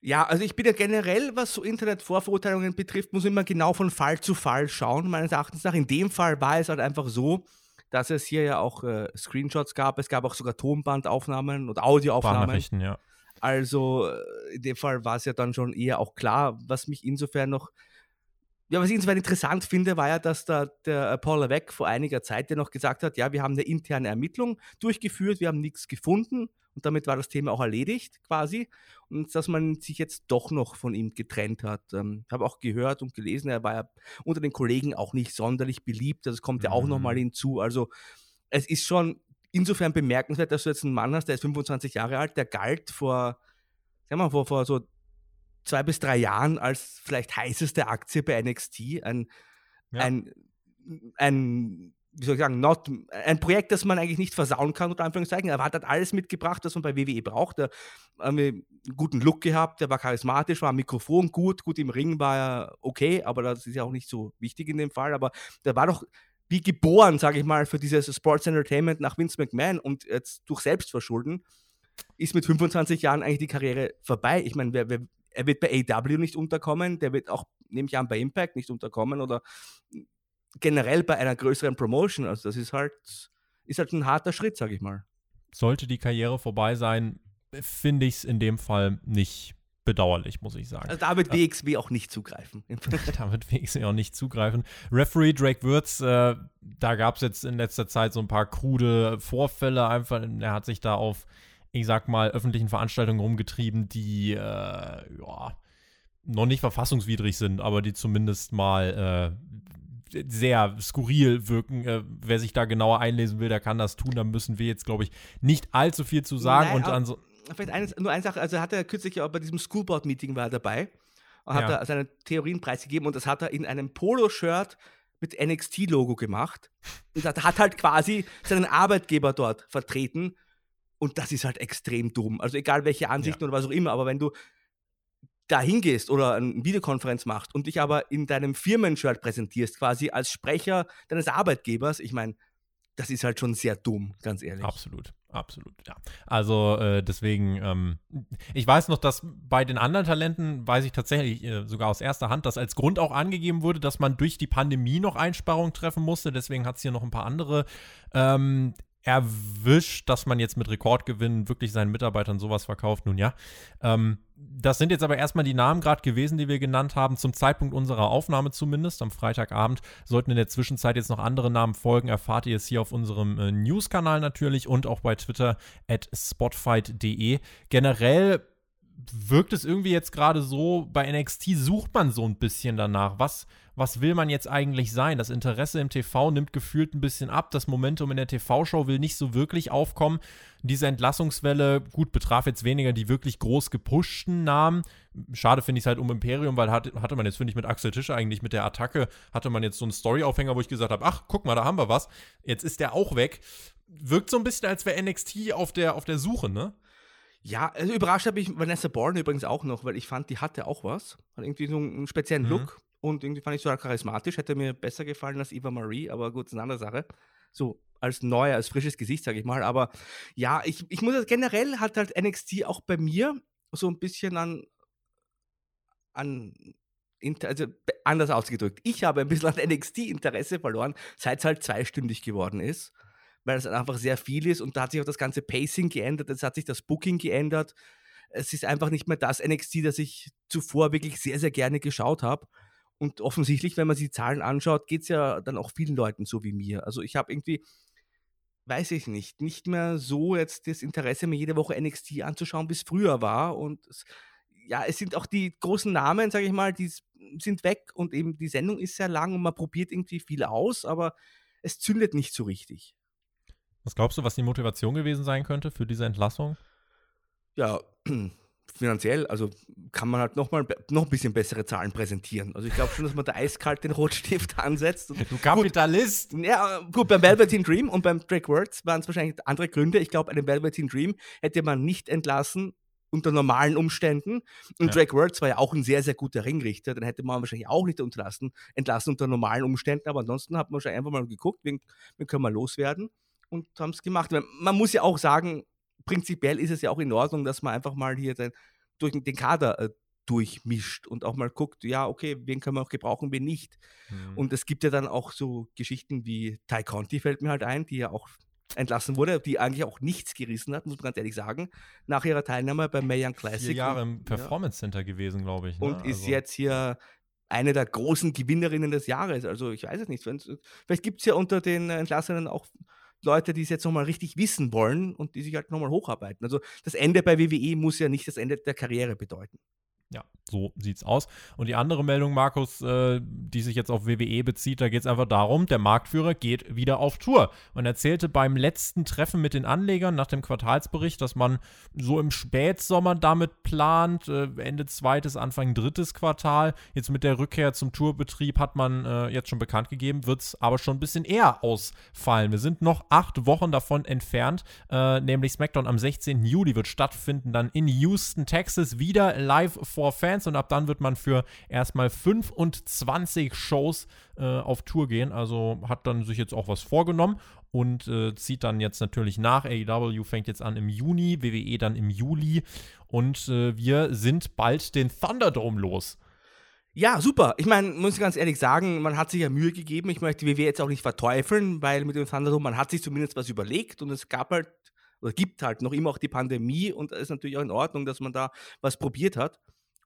B: Ja, also ich bin ja generell, was so Internetvorverurteilungen betrifft, muss immer genau von Fall zu Fall schauen, meines Erachtens nach. In dem Fall war es halt einfach so, dass es hier ja auch äh, Screenshots gab. Es gab auch sogar Tonbandaufnahmen und Audioaufnahmen.
A: ja.
B: Also äh, in dem Fall war es ja dann schon eher auch klar, was mich insofern noch, ja, was ich insofern interessant finde, war ja, dass da der Paul Levesque vor einiger Zeit ja noch gesagt hat, ja, wir haben eine interne Ermittlung durchgeführt, wir haben nichts gefunden und damit war das Thema auch erledigt quasi. Und dass man sich jetzt doch noch von ihm getrennt hat. Ähm, habe auch gehört und gelesen, er war ja unter den Kollegen auch nicht sonderlich beliebt. Das kommt ja auch nochmal mhm. hinzu. Also es ist schon insofern bemerkenswert, dass du jetzt einen Mann hast, der ist 25 Jahre alt, der galt vor, sagen wir mal, vor, vor so zwei bis drei Jahren als vielleicht heißeste Aktie bei NXT. Ein, ja. ein, ein wie soll ich sagen, not, ein Projekt, das man eigentlich nicht versauen kann, unter Anführungszeichen. Er hat alles mitgebracht, was man bei WWE braucht. Er hat einen guten Look gehabt, er war charismatisch, war am Mikrofon gut, gut im Ring war er okay, aber das ist ja auch nicht so wichtig in dem Fall. Aber der war doch wie geboren, sage ich mal, für dieses Sports Entertainment nach Vince McMahon und jetzt durch Selbstverschulden ist mit 25 Jahren eigentlich die Karriere vorbei. Ich meine, wer, wer, er wird bei AW nicht unterkommen, der wird auch, nehme ich an, bei Impact nicht unterkommen oder generell bei einer größeren Promotion. Also das ist halt, ist halt ein harter Schritt, sag ich mal.
A: Sollte die Karriere vorbei sein, finde ich es in dem Fall nicht bedauerlich, muss ich sagen.
B: Also da wird WXW auch nicht zugreifen.
A: da wird WXW auch nicht zugreifen. Referee Drake Würz, äh, da gab es jetzt in letzter Zeit so ein paar krude Vorfälle. Einfach, er hat sich da auf, ich sag mal, öffentlichen Veranstaltungen rumgetrieben, die äh, ja, noch nicht verfassungswidrig sind, aber die zumindest mal äh, sehr skurril wirken. Äh, wer sich da genauer einlesen will, der kann das tun. Da müssen wir jetzt, glaube ich, nicht allzu viel zu sagen. Nein, und
B: also, vielleicht eine, nur eine Sache, also hat er kürzlich ja bei diesem Schoolboard-Meeting war er dabei und hat ja. er seine Theorien preisgegeben und das hat er in einem Polo-Shirt mit NXT-Logo gemacht und hat halt quasi seinen Arbeitgeber dort vertreten und das ist halt extrem dumm. Also egal welche Ansichten ja. oder was auch immer, aber wenn du da hingehst oder eine Videokonferenz machst und dich aber in deinem Firmenshirt präsentierst, quasi als Sprecher deines Arbeitgebers, ich meine, das ist halt schon sehr dumm, ganz ehrlich.
A: Absolut, absolut, ja. Also äh, deswegen, ähm, ich weiß noch, dass bei den anderen Talenten, weiß ich tatsächlich äh, sogar aus erster Hand, dass als Grund auch angegeben wurde, dass man durch die Pandemie noch Einsparungen treffen musste. Deswegen hat es hier noch ein paar andere ähm, erwischt, dass man jetzt mit Rekordgewinnen wirklich seinen Mitarbeitern sowas verkauft. Nun ja, ähm, das sind jetzt aber erstmal die Namen gerade gewesen, die wir genannt haben, zum Zeitpunkt unserer Aufnahme zumindest. Am Freitagabend sollten in der Zwischenzeit jetzt noch andere Namen folgen. Erfahrt ihr es hier auf unserem äh, News-Kanal natürlich und auch bei Twitter at spotfight.de. Generell wirkt es irgendwie jetzt gerade so, bei NXT sucht man so ein bisschen danach. Was, was will man jetzt eigentlich sein? Das Interesse im TV nimmt gefühlt ein bisschen ab. Das Momentum in der TV-Show will nicht so wirklich aufkommen. Diese Entlassungswelle, gut, betraf jetzt weniger die wirklich groß gepushten Namen. Schade finde ich es halt um Imperium, weil hat, hatte man jetzt, finde ich, mit Axel Tischer eigentlich mit der Attacke, hatte man jetzt so einen Story-Aufhänger, wo ich gesagt habe, ach, guck mal, da haben wir was. Jetzt ist der auch weg. Wirkt so ein bisschen, als wäre NXT auf der, auf der Suche, ne?
B: Ja, also überrascht habe ich Vanessa Bourne übrigens auch noch, weil ich fand, die hatte auch was. Hat irgendwie so einen speziellen mhm. Look und irgendwie fand ich so charismatisch. Hätte mir besser gefallen als Eva Marie, aber gut, ist eine andere Sache. So als neuer, als frisches Gesicht, sage ich mal. Aber ja, ich, ich muss generell hat halt NXT auch bei mir so ein bisschen an, an also anders ausgedrückt. Ich habe ein bisschen an NXT-Interesse verloren, seit es halt zweistündig geworden ist weil es einfach sehr viel ist und da hat sich auch das ganze Pacing geändert, es hat sich das Booking geändert. Es ist einfach nicht mehr das NXT, das ich zuvor wirklich sehr, sehr gerne geschaut habe. Und offensichtlich, wenn man sich die Zahlen anschaut, geht es ja dann auch vielen Leuten so wie mir. Also ich habe irgendwie, weiß ich nicht, nicht mehr so jetzt das Interesse, mir jede Woche NXT anzuschauen, wie es früher war. Und es, ja, es sind auch die großen Namen, sage ich mal, die sind weg und eben die Sendung ist sehr lang und man probiert irgendwie viel aus, aber es zündet nicht so richtig.
A: Was glaubst du, was die Motivation gewesen sein könnte für diese Entlassung?
B: Ja, finanziell, also kann man halt noch mal noch ein bisschen bessere Zahlen präsentieren. Also ich glaube schon, dass man da eiskalt den Rotstift ansetzt.
A: du Kapitalist!
B: Gut, ja, gut, beim Velveteen Dream und beim Drake Words waren es wahrscheinlich andere Gründe. Ich glaube, einen Velveteen Dream hätte man nicht entlassen unter normalen Umständen. Und ja. Drake Words war ja auch ein sehr, sehr guter Ringrichter. Den hätte man wahrscheinlich auch nicht entlassen, entlassen unter normalen Umständen. Aber ansonsten hat man wahrscheinlich einfach mal geguckt, wen, wen können wir loswerden und haben es gemacht. Man muss ja auch sagen, prinzipiell ist es ja auch in Ordnung, dass man einfach mal hier den, durch den Kader äh, durchmischt und auch mal guckt, ja, okay, wen können wir auch gebrauchen, wen nicht. Mhm. Und es gibt ja dann auch so Geschichten wie Ty Conti fällt mir halt ein, die ja auch entlassen wurde, die eigentlich auch nichts gerissen hat, muss man ganz ehrlich sagen, nach ihrer Teilnahme beim Mae Young Classic. Vier
A: Jahre im Performance Center ja. gewesen, glaube ich.
B: Ne? Und ist also. jetzt hier eine der großen Gewinnerinnen des Jahres. Also ich weiß es nicht. Vielleicht gibt es ja unter den Entlassenen auch Leute, die es jetzt nochmal richtig wissen wollen und die sich halt nochmal hocharbeiten. Also das Ende bei WWE muss ja nicht das Ende der Karriere bedeuten.
A: Ja, so sieht's aus. Und die andere Meldung, Markus, äh, die sich jetzt auf WWE bezieht, da geht es einfach darum, der Marktführer geht wieder auf Tour. Man erzählte beim letzten Treffen mit den Anlegern nach dem Quartalsbericht, dass man so im Spätsommer damit plant, äh, Ende zweites, Anfang drittes Quartal. Jetzt mit der Rückkehr zum Tourbetrieb hat man äh, jetzt schon bekannt gegeben, wird es aber schon ein bisschen eher ausfallen. Wir sind noch acht Wochen davon entfernt, äh, nämlich SmackDown am 16. Juli wird stattfinden, dann in Houston, Texas, wieder live vor Fans und ab dann wird man für erstmal 25 Shows äh, auf Tour gehen. Also hat dann sich jetzt auch was vorgenommen und äh, zieht dann jetzt natürlich nach. AEW fängt jetzt an im Juni, WWE dann im Juli und äh, wir sind bald den Thunderdome los.
B: Ja, super. Ich meine, muss ich ganz ehrlich sagen, man hat sich ja Mühe gegeben. Ich möchte die WWE jetzt auch nicht verteufeln, weil mit dem Thunderdome, man hat sich zumindest was überlegt und es gab halt, oder gibt halt noch immer auch die Pandemie und es ist natürlich auch in Ordnung, dass man da was probiert hat.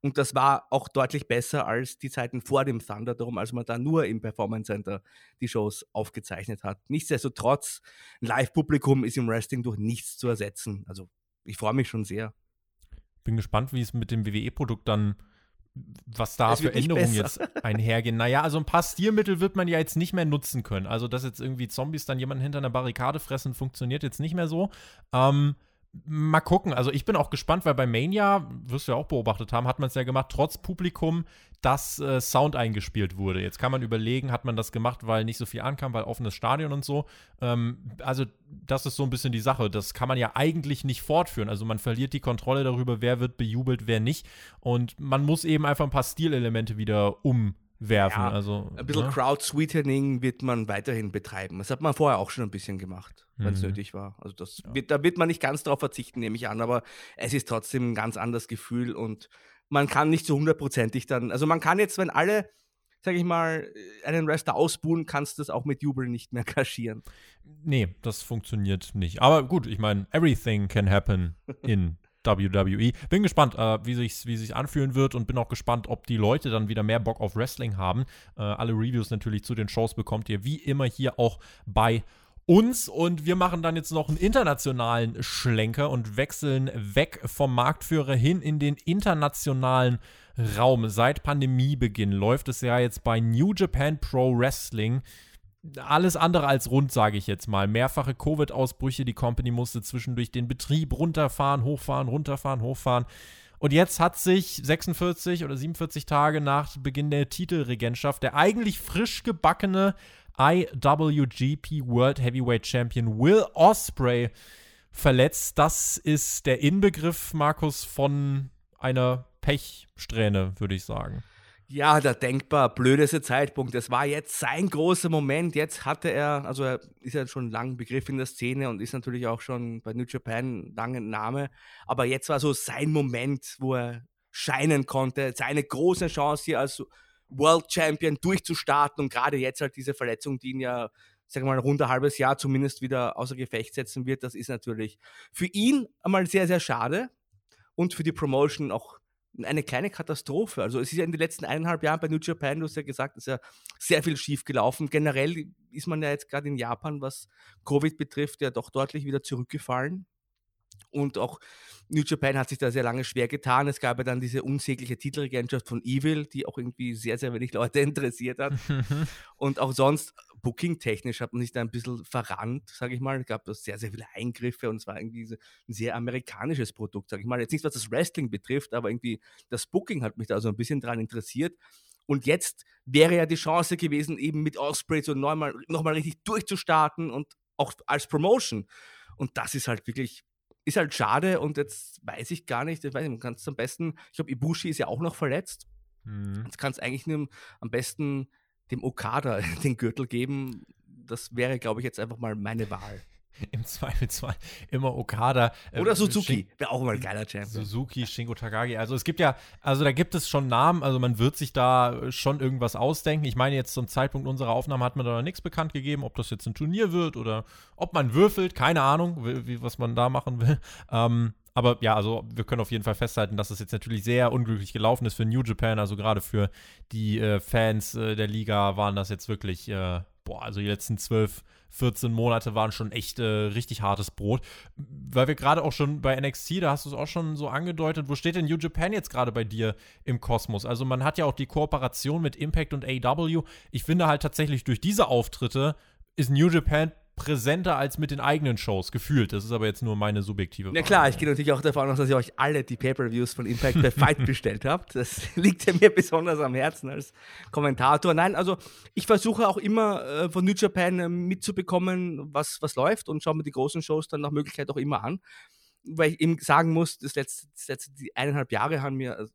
B: Und das war auch deutlich besser als die Zeiten vor dem Thunderdome, als man da nur im Performance Center die Shows aufgezeichnet hat. Nichtsdestotrotz, ein Live-Publikum ist im Wrestling durch nichts zu ersetzen. Also ich freue mich schon sehr.
A: Bin gespannt, wie es mit dem WWE-Produkt dann, was da für Änderungen jetzt einhergehen. Naja, also ein paar Stilmittel wird man ja jetzt nicht mehr nutzen können. Also, dass jetzt irgendwie Zombies dann jemanden hinter einer Barrikade fressen, funktioniert jetzt nicht mehr so. Ähm, Mal gucken. Also ich bin auch gespannt, weil bei Mania, wirst du ja auch beobachtet haben, hat man es ja gemacht, trotz Publikum, dass äh, Sound eingespielt wurde. Jetzt kann man überlegen, hat man das gemacht, weil nicht so viel ankam, weil offenes Stadion und so. Ähm, also das ist so ein bisschen die Sache. Das kann man ja eigentlich nicht fortführen. Also man verliert die Kontrolle darüber, wer wird bejubelt, wer nicht. Und man muss eben einfach ein paar Stilelemente wieder um werfen. Ja, also,
B: ein bisschen ne? Crowd-Sweetening wird man weiterhin betreiben. Das hat man vorher auch schon ein bisschen gemacht, wenn es mhm. nötig war. Also das ja. wird, da wird man nicht ganz darauf verzichten, nehme ich an, aber es ist trotzdem ein ganz anderes Gefühl und man kann nicht so hundertprozentig dann, also man kann jetzt, wenn alle, sag ich mal, einen Wrestler ausbuhen, kannst du das auch mit Jubel nicht mehr kaschieren.
A: Nee, das funktioniert nicht. Aber gut, ich meine, everything can happen in WWE. Bin gespannt, äh, wie sich wie sich anfühlen wird und bin auch gespannt, ob die Leute dann wieder mehr Bock auf Wrestling haben. Äh, alle Reviews natürlich zu den Shows bekommt ihr wie immer hier auch bei uns und wir machen dann jetzt noch einen internationalen Schlenker und wechseln weg vom Marktführer hin in den internationalen Raum. Seit Pandemiebeginn läuft es ja jetzt bei New Japan Pro Wrestling alles andere als rund, sage ich jetzt mal. Mehrfache Covid-Ausbrüche, die Company musste zwischendurch den Betrieb runterfahren, hochfahren, runterfahren, hochfahren. Und jetzt hat sich 46 oder 47 Tage nach Beginn der Titelregentschaft der eigentlich frisch gebackene IWGP World Heavyweight Champion Will Osprey verletzt. Das ist der Inbegriff, Markus, von einer Pechsträhne, würde ich sagen.
B: Ja, der denkbar blödeste Zeitpunkt. Das war jetzt sein großer Moment. Jetzt hatte er, also er ist ja schon lang Begriff in der Szene und ist natürlich auch schon bei New Japan lange Name. Aber jetzt war so sein Moment, wo er scheinen konnte, seine große Chance hier als World Champion durchzustarten und gerade jetzt halt diese Verletzung, die ihn ja, sagen wir mal, rund ein halbes Jahr zumindest wieder außer Gefecht setzen wird, das ist natürlich für ihn einmal sehr, sehr schade und für die Promotion auch eine kleine Katastrophe. Also es ist ja in den letzten eineinhalb Jahren bei New Japan, du hast ja gesagt, ist ja sehr viel schief gelaufen. Generell ist man ja jetzt gerade in Japan, was Covid betrifft, ja doch deutlich wieder zurückgefallen. Und auch New Japan hat sich da sehr lange schwer getan. Es gab ja dann diese unsägliche Titelregentschaft von Evil, die auch irgendwie sehr, sehr wenig Leute interessiert hat. und auch sonst, booking-technisch hat man sich da ein bisschen verrannt, sage ich mal. Es gab da sehr, sehr viele Eingriffe und es war irgendwie ein sehr amerikanisches Produkt, sage ich mal. Jetzt nicht, was das Wrestling betrifft, aber irgendwie das Booking hat mich da so ein bisschen dran interessiert. Und jetzt wäre ja die Chance gewesen, eben mit Osprey so nochmal noch mal richtig durchzustarten und auch als Promotion. Und das ist halt wirklich ist halt schade und jetzt weiß ich gar nicht, ich weiß nicht, man kann es am besten, ich glaube, Ibushi ist ja auch noch verletzt. Mhm. Jetzt kann es eigentlich nur am besten dem Okada den Gürtel geben. Das wäre, glaube ich, jetzt einfach mal meine Wahl.
A: im Zweifelsfall immer Okada.
B: Äh, Oder Suzuki, wäre auch mal ein geiler Champion.
A: Suzuki, Shingo Takagi. Also es gibt ja, also da gibt es schon Namen, also man wird sich da schon irgendwas ausdenken. Ich meine, jetzt zum Zeitpunkt unserer Aufnahme hat man da noch nichts bekannt gegeben, ob das jetzt ein Turnier wird oder ob man würfelt, keine Ahnung, wie, was man da machen will. Ähm, aber ja, also wir können auf jeden Fall festhalten, dass es jetzt natürlich sehr unglücklich gelaufen ist für New Japan. Also gerade für die äh, Fans äh, der Liga waren das jetzt wirklich, äh, boah, also die letzten zwölf 14 Monate waren schon echt äh, richtig hartes Brot. Weil wir gerade auch schon bei NXT, da hast du es auch schon so angedeutet, wo steht denn New Japan jetzt gerade bei dir im Kosmos? Also man hat ja auch die Kooperation mit Impact und AW. Ich finde halt tatsächlich durch diese Auftritte ist New Japan präsenter als mit den eigenen Shows, gefühlt. Das ist aber jetzt nur meine subjektive
B: Ja klar, ich gehe natürlich auch davon aus, dass ihr euch alle die Pay-Per-Views von Impact bei Fight bestellt habt. Das liegt ja mir besonders am Herzen als Kommentator. Nein, also ich versuche auch immer äh, von New Japan äh, mitzubekommen, was, was läuft und schaue mir die großen Shows dann nach Möglichkeit auch immer an. Weil ich eben sagen muss, das letzte, das letzte die eineinhalb Jahre haben mir, also,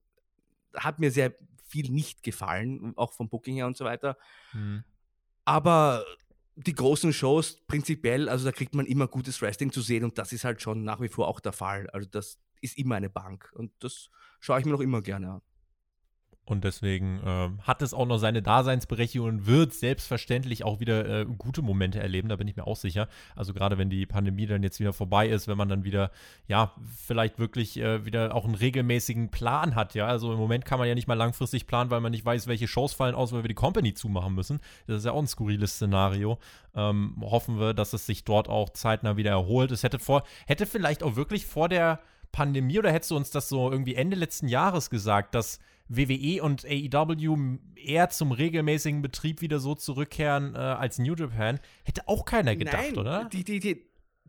B: hat mir sehr viel nicht gefallen, auch vom Booking her und so weiter. Mhm. Aber die großen Shows prinzipiell, also da kriegt man immer gutes Wrestling zu sehen und das ist halt schon nach wie vor auch der Fall. Also das ist immer eine Bank und das schaue ich mir noch immer gerne an.
A: Und deswegen äh, hat es auch noch seine Daseinsberechtigung und wird selbstverständlich auch wieder äh, gute Momente erleben, da bin ich mir auch sicher. Also gerade wenn die Pandemie dann jetzt wieder vorbei ist, wenn man dann wieder, ja, vielleicht wirklich äh, wieder auch einen regelmäßigen Plan hat, ja. Also im Moment kann man ja nicht mal langfristig planen, weil man nicht weiß, welche Shows fallen aus, weil wir die Company zumachen müssen. Das ist ja auch ein skurriles Szenario. Ähm, hoffen wir, dass es sich dort auch zeitnah wieder erholt. Es hätte vor, hätte vielleicht auch wirklich vor der Pandemie oder hättest du uns das so irgendwie Ende letzten Jahres gesagt, dass WWE und AEW eher zum regelmäßigen Betrieb wieder so zurückkehren äh, als New Japan, hätte auch keiner gedacht,
B: Nein,
A: oder?
B: Die, die, die,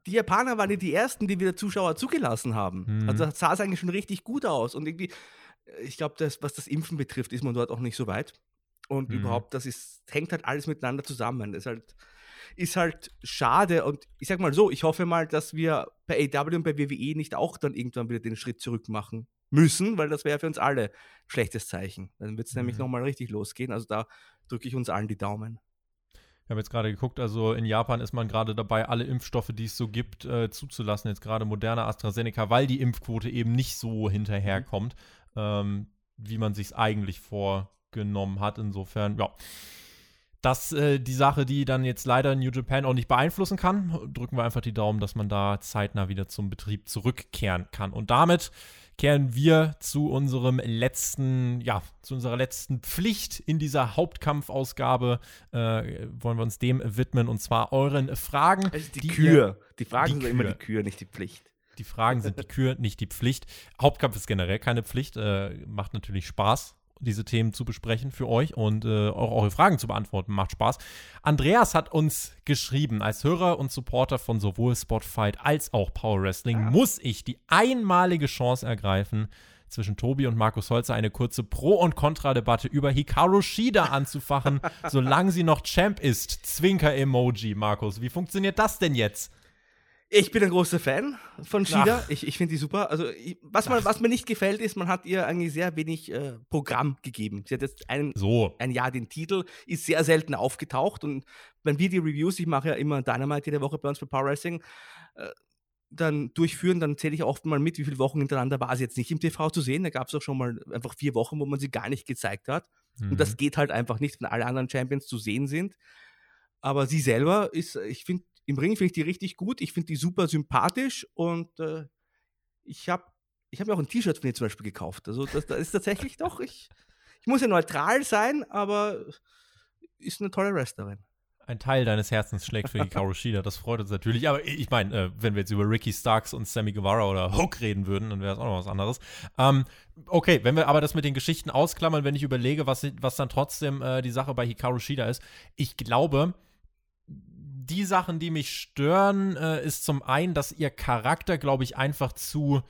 B: die Japaner waren ja die ersten, die wieder Zuschauer zugelassen haben. Mhm. Also sah es eigentlich schon richtig gut aus. Und irgendwie, äh, ich glaube, was das Impfen betrifft, ist man dort auch nicht so weit. Und mhm. überhaupt, das ist, hängt halt alles miteinander zusammen. Das ist halt, ist halt schade. Und ich sag mal so, ich hoffe mal, dass wir bei AEW und bei WWE nicht auch dann irgendwann wieder den Schritt zurück machen müssen, weil das wäre für uns alle ein schlechtes Zeichen. Dann wird es mhm. nämlich nochmal richtig losgehen. Also da drücke ich uns allen die Daumen.
A: Ich habe jetzt gerade geguckt, also in Japan ist man gerade dabei, alle Impfstoffe, die es so gibt, äh, zuzulassen. Jetzt gerade Moderna, AstraZeneca, weil die Impfquote eben nicht so hinterherkommt, mhm. ähm, wie man sich es eigentlich vorgenommen hat. Insofern, ja. Das äh, die Sache, die dann jetzt leider New Japan auch nicht beeinflussen kann. Drücken wir einfach die Daumen, dass man da zeitnah wieder zum Betrieb zurückkehren kann. Und damit kehren wir zu unserem letzten, ja, zu unserer letzten Pflicht in dieser Hauptkampfausgabe. Äh, wollen wir uns dem widmen und zwar euren Fragen.
B: Also die, die Kür. die Fragen die sind immer die Kür, nicht die Pflicht.
A: Die Fragen sind die Kür, nicht die Pflicht. Hauptkampf ist generell keine Pflicht. Äh, macht natürlich Spaß diese Themen zu besprechen für euch und äh, auch eure Fragen zu beantworten. Macht Spaß. Andreas hat uns geschrieben, als Hörer und Supporter von sowohl Spotfight als auch Power Wrestling ja. muss ich die einmalige Chance ergreifen, zwischen Tobi und Markus Holzer eine kurze Pro- und Kontra-Debatte über Hikaru Shida anzufachen, solange sie noch Champ ist. Zwinker-Emoji, Markus. Wie funktioniert das denn jetzt?
B: Ich bin ein großer Fan von Shida. Ach. Ich, ich finde die super. Also, ich, was, man, was mir nicht gefällt, ist, man hat ihr eigentlich sehr wenig äh, Programm gegeben. Sie hat jetzt ein, so. ein Jahr den Titel, ist sehr selten aufgetaucht. Und wenn wir die Reviews, ich mache ja immer Dynamite jede Woche bei uns für Power Wrestling, äh, dann durchführen, dann zähle ich oft mal mit, wie viele Wochen hintereinander war sie jetzt nicht im TV zu sehen. Da gab es auch schon mal einfach vier Wochen, wo man sie gar nicht gezeigt hat. Mhm. Und das mhm. geht halt einfach nicht, wenn alle anderen Champions zu sehen sind. Aber sie selber ist, ich finde, im Ring finde ich die richtig gut. Ich finde die super sympathisch und äh, ich habe ich hab mir auch ein T-Shirt von ihr zum Beispiel gekauft. Also das, das ist tatsächlich doch, ich, ich muss ja neutral sein, aber ist eine tolle Wrestlerin.
A: ein Teil deines Herzens schlägt für Hikaru Shida. Das freut uns natürlich. Aber ich meine, äh, wenn wir jetzt über Ricky Starks und Sammy Guevara oder Hook reden würden, dann wäre es auch noch was anderes. Ähm, okay, wenn wir aber das mit den Geschichten ausklammern, wenn ich überlege, was, was dann trotzdem äh, die Sache bei Hikaru Shida ist, ich glaube, die Sachen, die mich stören, äh, ist zum einen, dass ihr Charakter, glaube ich, einfach zu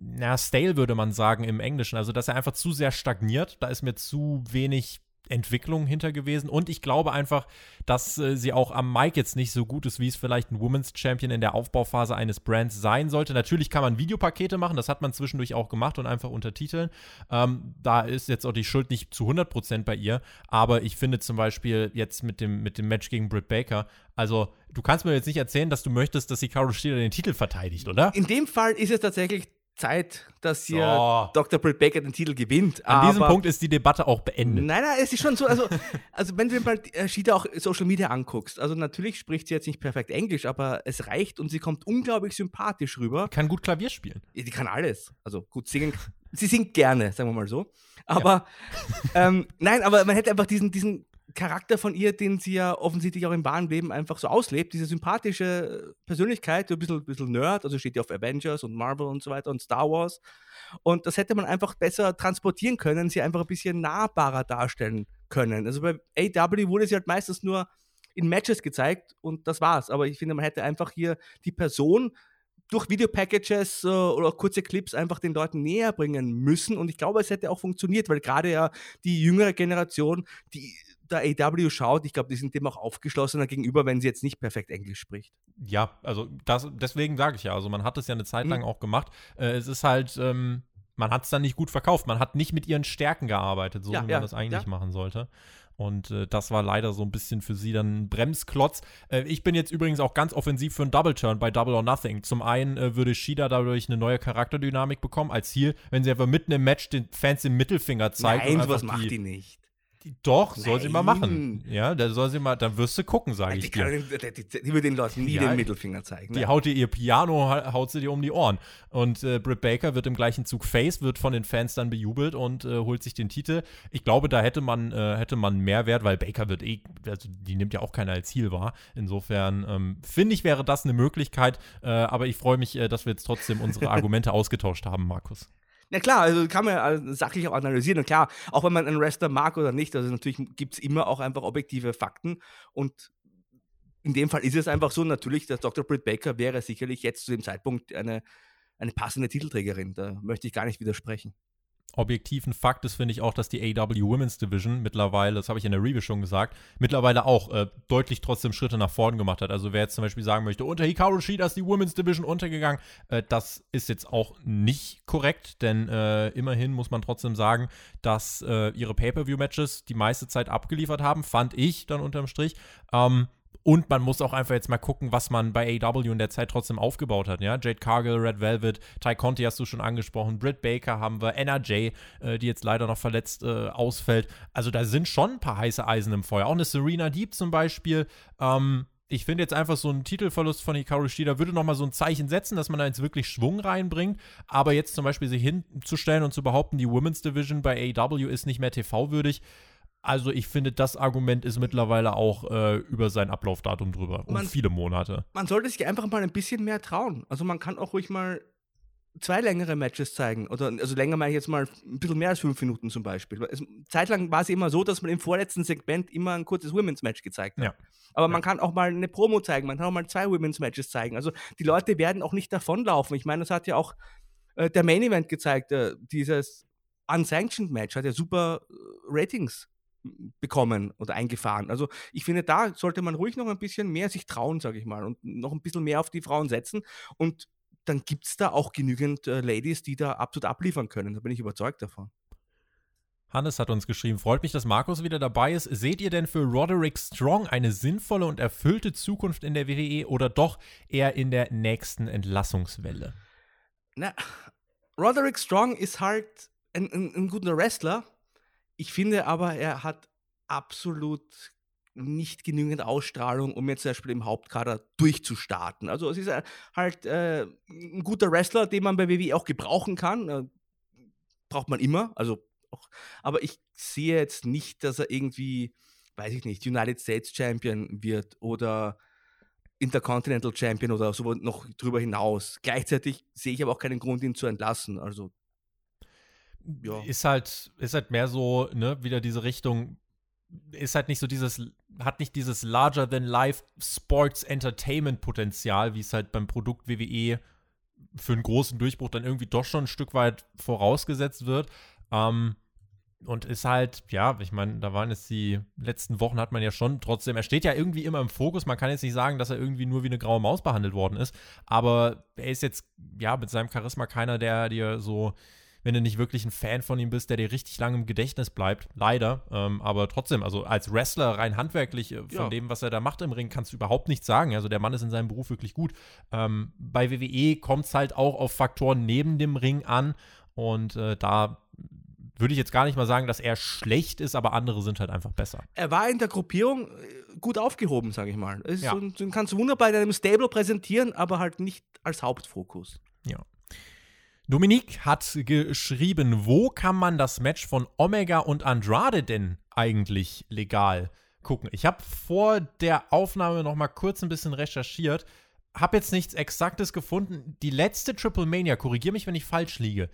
A: na, stale würde man sagen im Englischen. Also, dass er einfach zu sehr stagniert. Da ist mir zu wenig Entwicklung hinter gewesen. Und ich glaube einfach, dass äh, sie auch am Mic jetzt nicht so gut ist, wie es vielleicht ein Women's Champion in der Aufbauphase eines Brands sein sollte. Natürlich kann man Videopakete machen, das hat man zwischendurch auch gemacht und einfach untertiteln. Ähm, da ist jetzt auch die Schuld nicht zu 100% bei ihr. Aber ich finde zum Beispiel jetzt mit dem, mit dem Match gegen Britt Baker, also du kannst mir jetzt nicht erzählen, dass du möchtest, dass Hikaru Shida den Titel verteidigt, oder?
B: In dem Fall ist es tatsächlich Zeit, dass hier so. Dr. Britt Baker den Titel gewinnt.
A: An diesem Punkt ist die Debatte auch beendet.
B: Nein, nein, es ist schon so, also, also wenn du dir mal äh, Shida auch Social Media anguckst, also natürlich spricht sie jetzt nicht perfekt Englisch, aber es reicht und sie kommt unglaublich sympathisch rüber.
A: Kann gut Klavier spielen.
B: Die kann alles. Also gut singen. sie singt gerne, sagen wir mal so. Aber ja. ähm, nein, aber man hätte einfach diesen, diesen Charakter von ihr, den sie ja offensichtlich auch im wahren Leben einfach so auslebt, diese sympathische Persönlichkeit, ein bisschen, bisschen Nerd, also steht ja auf Avengers und Marvel und so weiter und Star Wars. Und das hätte man einfach besser transportieren können, sie einfach ein bisschen nahbarer darstellen können. Also bei AW wurde sie halt meistens nur in Matches gezeigt und das war's. Aber ich finde, man hätte einfach hier die Person durch Videopackages äh, oder kurze Clips einfach den Leuten näher bringen müssen. Und ich glaube, es hätte auch funktioniert, weil gerade ja die jüngere Generation, die der AW schaut, ich glaube, die sind dem auch aufgeschlossener gegenüber, wenn sie jetzt nicht perfekt Englisch spricht.
A: Ja, also das, deswegen sage ich ja, also man hat es ja eine Zeit lang mhm. auch gemacht. Äh, es ist halt, ähm, man hat es dann nicht gut verkauft. Man hat nicht mit ihren Stärken gearbeitet, so ja, wie man das eigentlich ja. machen sollte. Und äh, das war leider so ein bisschen für sie dann ein Bremsklotz. Äh, ich bin jetzt übrigens auch ganz offensiv für einen Double Turn bei Double or Nothing. Zum einen äh, würde Shida dadurch eine neue Charakterdynamik bekommen, als hier, wenn sie einfach mitten im Match den Fans den Mittelfinger zeigt.
B: Nein, sowas macht die nicht.
A: Doch, soll Nein. sie mal machen. Ja, da soll sie mal, dann wirst du gucken, sage ich dir.
B: Die, die, die, wird den Leuten nie ja, den Mittelfinger zeigen.
A: Die ne? haut dir ihr Piano, haut sie dir um die Ohren. Und äh, Britt Baker wird im gleichen Zug Face, wird von den Fans dann bejubelt und äh, holt sich den Titel. Ich glaube, da hätte man, äh, hätte man Mehrwert, weil Baker wird eh, also die nimmt ja auch keiner als Ziel wahr. Insofern ähm, finde ich, wäre das eine Möglichkeit. Äh, aber ich freue mich, äh, dass wir jetzt trotzdem unsere Argumente ausgetauscht haben, Markus.
B: Na klar, also kann man sachlich auch analysieren. Und klar, auch wenn man einen Wrestler mag oder nicht, also natürlich gibt es immer auch einfach objektive Fakten. Und in dem Fall ist es einfach so, natürlich, dass Dr. Britt Baker wäre sicherlich jetzt zu dem Zeitpunkt eine, eine passende Titelträgerin. Da möchte ich gar nicht widersprechen
A: objektiven Fakt ist, finde ich auch, dass die AW Women's Division mittlerweile, das habe ich in der Review schon gesagt, mittlerweile auch äh, deutlich trotzdem Schritte nach vorn gemacht hat. Also wer jetzt zum Beispiel sagen möchte, unter Hikaru Shida ist die Women's Division untergegangen, äh, das ist jetzt auch nicht korrekt, denn äh, immerhin muss man trotzdem sagen, dass äh, ihre Pay-Per-View-Matches die meiste Zeit abgeliefert haben, fand ich dann unterm Strich. Ähm, und man muss auch einfach jetzt mal gucken, was man bei AW in der Zeit trotzdem aufgebaut hat. Ja? Jade Cargill, Red Velvet, Ty Conti hast du schon angesprochen, Britt Baker haben wir, NRJ, äh, die jetzt leider noch verletzt äh, ausfällt. Also da sind schon ein paar heiße Eisen im Feuer. Auch eine Serena Deep zum Beispiel. Ähm, ich finde jetzt einfach so ein Titelverlust von Hikaru Shida würde nochmal so ein Zeichen setzen, dass man da jetzt wirklich Schwung reinbringt. Aber jetzt zum Beispiel sich hinzustellen und zu behaupten, die Women's Division bei AW ist nicht mehr TV-würdig, also ich finde, das Argument ist mittlerweile auch äh, über sein Ablaufdatum drüber. Um man, viele Monate.
B: Man sollte sich einfach mal ein bisschen mehr trauen. Also man kann auch ruhig mal zwei längere Matches zeigen. Oder also länger meine ich jetzt mal ein bisschen mehr als fünf Minuten zum Beispiel. Es, zeitlang war es immer so, dass man im vorletzten Segment immer ein kurzes Women's Match gezeigt hat. Ja. Aber man kann auch mal eine Promo zeigen, man kann auch mal zwei Women's Matches zeigen. Also die Leute werden auch nicht davonlaufen. Ich meine, das hat ja auch äh, der Main Event gezeigt, äh, dieses Unsanctioned Match hat ja super äh, Ratings bekommen oder eingefahren. Also ich finde, da sollte man ruhig noch ein bisschen mehr sich trauen, sage ich mal, und noch ein bisschen mehr auf die Frauen setzen. Und dann gibt es da auch genügend äh, Ladies, die da absolut abliefern können. Da bin ich überzeugt davon.
A: Hannes hat uns geschrieben, freut mich, dass Markus wieder dabei ist. Seht ihr denn für Roderick Strong eine sinnvolle und erfüllte Zukunft in der WWE oder doch eher in der nächsten Entlassungswelle?
B: Na, Roderick Strong ist halt ein, ein, ein guter Wrestler, ich finde aber, er hat absolut nicht genügend Ausstrahlung, um jetzt zum Beispiel im Hauptkader durchzustarten. Also es ist halt äh, ein guter Wrestler, den man bei WWE auch gebrauchen kann. Äh, braucht man immer. Also auch, aber ich sehe jetzt nicht, dass er irgendwie weiß ich nicht, United States Champion wird oder Intercontinental Champion oder so noch drüber hinaus. Gleichzeitig sehe ich aber auch keinen Grund, ihn zu entlassen. Also
A: ja. ist halt ist halt mehr so ne wieder diese Richtung ist halt nicht so dieses hat nicht dieses larger than life Sports Entertainment Potenzial, wie es halt beim Produkt WWE für einen großen Durchbruch dann irgendwie doch schon ein Stück weit vorausgesetzt wird. Ähm, und ist halt, ja, ich meine, da waren es die letzten Wochen, hat man ja schon trotzdem, er steht ja irgendwie immer im Fokus. Man kann jetzt nicht sagen, dass er irgendwie nur wie eine graue Maus behandelt worden ist, aber er ist jetzt, ja, mit seinem Charisma keiner, der dir so, wenn du nicht wirklich ein Fan von ihm bist, der dir richtig lange im Gedächtnis bleibt. Leider. Ähm, aber trotzdem, also als Wrestler rein handwerklich äh, von ja. dem, was er da macht im Ring, kannst du überhaupt nichts sagen. Also der Mann ist in seinem Beruf wirklich gut. Ähm, bei WWE kommt es halt auch auf Faktoren neben dem Ring an. Und äh, da würde ich jetzt gar nicht mal sagen, dass er schlecht ist, aber andere sind halt einfach besser.
B: Er war in der Gruppierung äh, gut aufgehoben, sage ich mal. Ja. so, den kannst du wunderbar in einem Stable präsentieren, aber halt nicht als Hauptfokus.
A: Ja. Dominique hat geschrieben, wo kann man das Match von Omega und Andrade denn eigentlich legal gucken? Ich habe vor der Aufnahme noch mal kurz ein bisschen recherchiert, habe jetzt nichts Exaktes gefunden. Die letzte Triple Mania, korrigiere mich, wenn ich falsch liege,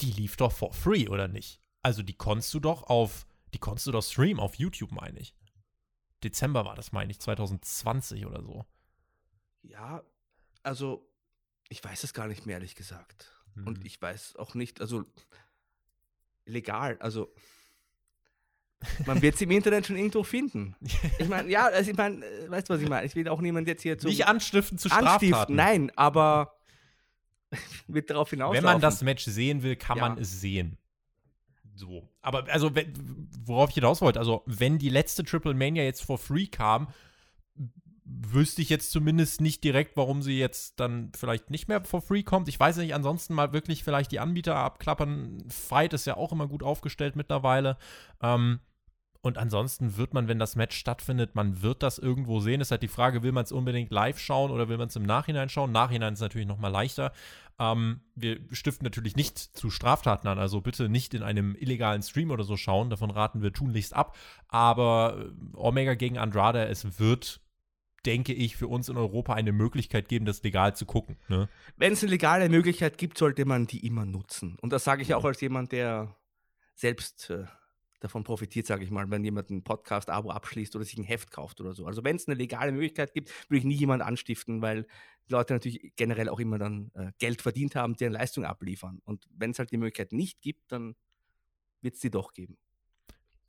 A: die lief doch for free, oder nicht? Also die konntest du doch auf, die konntest du doch streamen auf YouTube, meine ich. Dezember war das, meine ich, 2020 oder so.
B: Ja, also ich weiß es gar nicht mehr, ehrlich gesagt. Mhm. Und ich weiß auch nicht, also legal, also man wird es im Internet schon irgendwo finden. Ich meine, ja, also ich meine, äh, weißt du, was ich meine? Ich will auch niemand jetzt hier
A: zu. Nicht anstiften zu Straftaten. Anstiften,
B: nein, aber wird darauf hinaus.
A: Wenn man das Match sehen will, kann ja. man es sehen. So. Aber also, worauf ich hinaus wollte, also, wenn die letzte Triple Mania jetzt for free kam, wüsste ich jetzt zumindest nicht direkt, warum sie jetzt dann vielleicht nicht mehr for free kommt. Ich weiß nicht, ansonsten mal wirklich vielleicht die Anbieter abklappern. Fight ist ja auch immer gut aufgestellt mittlerweile. Ähm, und ansonsten wird man, wenn das Match stattfindet, man wird das irgendwo sehen. Ist halt die Frage, will man es unbedingt live schauen oder will man es im Nachhinein schauen? Nachhinein ist natürlich nochmal leichter. Ähm, wir stiften natürlich nicht zu Straftaten an, also bitte nicht in einem illegalen Stream oder so schauen. Davon raten wir tunlichst ab. Aber äh, Omega gegen Andrade, es wird denke ich, für uns in Europa eine Möglichkeit geben, das legal zu gucken. Ne?
B: Wenn es eine legale Möglichkeit gibt, sollte man die immer nutzen. Und das sage ich auch als jemand, der selbst äh, davon profitiert, sage ich mal, wenn jemand ein Podcast-Abo abschließt oder sich ein Heft kauft oder so. Also wenn es eine legale Möglichkeit gibt, würde ich nie jemanden anstiften, weil die Leute natürlich generell auch immer dann äh, Geld verdient haben, deren Leistung abliefern. Und wenn es halt die Möglichkeit nicht gibt, dann wird es die doch geben.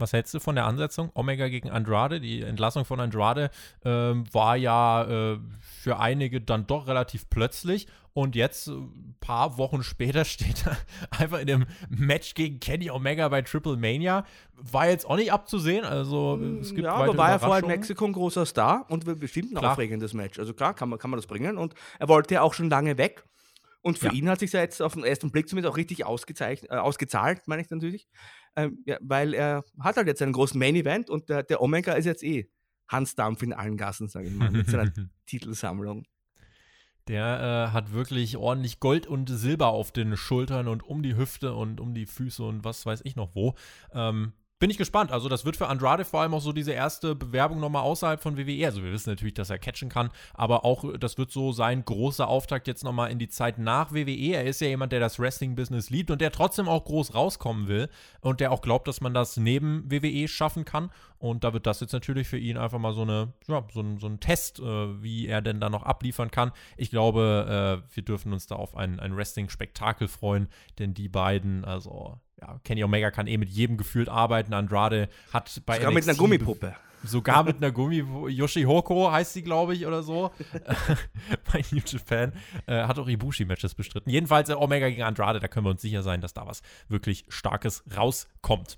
A: Was hältst du von der Ansetzung? Omega gegen Andrade. Die Entlassung von Andrade ähm, war ja äh, für einige dann doch relativ plötzlich. Und jetzt, ein äh, paar Wochen später, steht er einfach in dem Match gegen Kenny Omega bei Triple Mania. War jetzt auch nicht abzusehen. Also,
B: es gibt ja, aber war er vorher in Mexiko ein großer Star und bestimmt ein klar. aufregendes Match. Also, klar, kann man, kann man das bringen. Und er wollte ja auch schon lange weg. Und für ja. ihn hat sich ja jetzt auf den ersten Blick zumindest auch richtig ausgezeichnet, äh, ausgezahlt, meine ich natürlich. Ähm, ja, weil er hat halt jetzt einen großen Main-Event und der, der Omega ist jetzt eh Hans Dampf in allen Gassen, sage ich mal, mit seiner Titelsammlung.
A: Der äh, hat wirklich ordentlich Gold und Silber auf den Schultern und um die Hüfte und um die Füße und was weiß ich noch wo. Ähm, bin ich gespannt. Also, das wird für Andrade vor allem auch so diese erste Bewerbung nochmal außerhalb von WWE. Also, wir wissen natürlich, dass er catchen kann, aber auch das wird so sein großer Auftakt jetzt nochmal in die Zeit nach WWE. Er ist ja jemand, der das Wrestling-Business liebt und der trotzdem auch groß rauskommen will und der auch glaubt, dass man das neben WWE schaffen kann. Und da wird das jetzt natürlich für ihn einfach mal so, eine, ja, so, ein, so ein Test, äh, wie er denn da noch abliefern kann. Ich glaube, äh, wir dürfen uns da auf ein, ein Wrestling-Spektakel freuen, denn die beiden, also ja, Kenny Omega kann eh mit jedem gefühlt arbeiten. Andrade hat bei
B: Sogar NXT mit einer Gummipuppe.
A: Sogar mit einer Gummi, Yoshi Hoko heißt sie, glaube ich, oder so. bei New Japan. Äh, hat auch Ibushi-Matches bestritten. Jedenfalls äh, Omega gegen Andrade, da können wir uns sicher sein, dass da was wirklich Starkes rauskommt.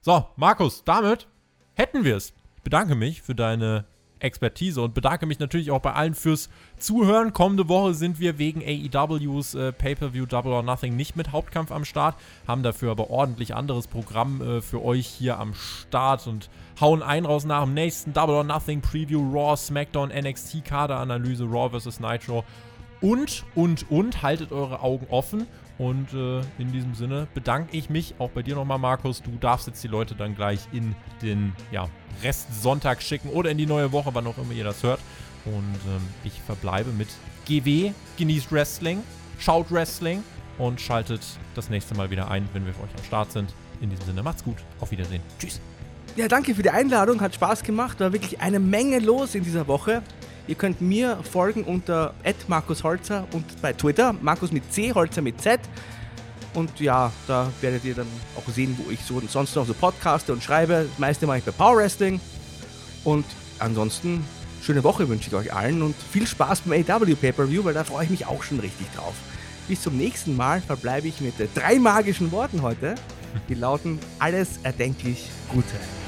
A: So, Markus, damit hätten wir es. Ich bedanke mich für deine Expertise und bedanke mich natürlich auch bei allen fürs Zuhören. Kommende Woche sind wir wegen AEWs äh, Pay-Per-View Double or Nothing nicht mit Hauptkampf am Start, haben dafür aber ordentlich anderes Programm äh, für euch hier am Start und hauen ein raus nach dem nächsten Double or Nothing Preview Raw, SmackDown, NXT Kaderanalyse, Raw vs Nitro Und, und, und, haltet eure Augen offen. Und äh, in diesem Sinne bedanke ich mich auch bei dir nochmal, Markus. Du darfst jetzt die Leute dann gleich in den ja, Rest Sonntag schicken oder in die neue Woche, wann auch immer ihr das hört. Und ähm, ich verbleibe mit GW, genießt Wrestling, schaut Wrestling und schaltet das nächste Mal wieder ein, wenn wir für euch am Start sind. In diesem Sinne, macht's gut. Auf Wiedersehen. Tschüss.
B: Ja, danke für die Einladung. Hat Spaß gemacht. War wirklich eine Menge los in dieser Woche. Ihr könnt mir folgen unter @markusholzer und bei Twitter Markus mit C, Holzer mit Z. Und ja, da werdet ihr dann auch sehen, wo ich so sonst noch so podcaste und schreibe. Das meiste mache ich bei Power Wrestling. Und ansonsten schöne Woche wünsche ich euch allen und viel Spaß beim AW Pay-Per-View, weil da freue ich mich auch schon richtig drauf. Bis zum nächsten Mal verbleibe ich mit drei magischen Worten heute. Die lauten alles erdenklich Gute.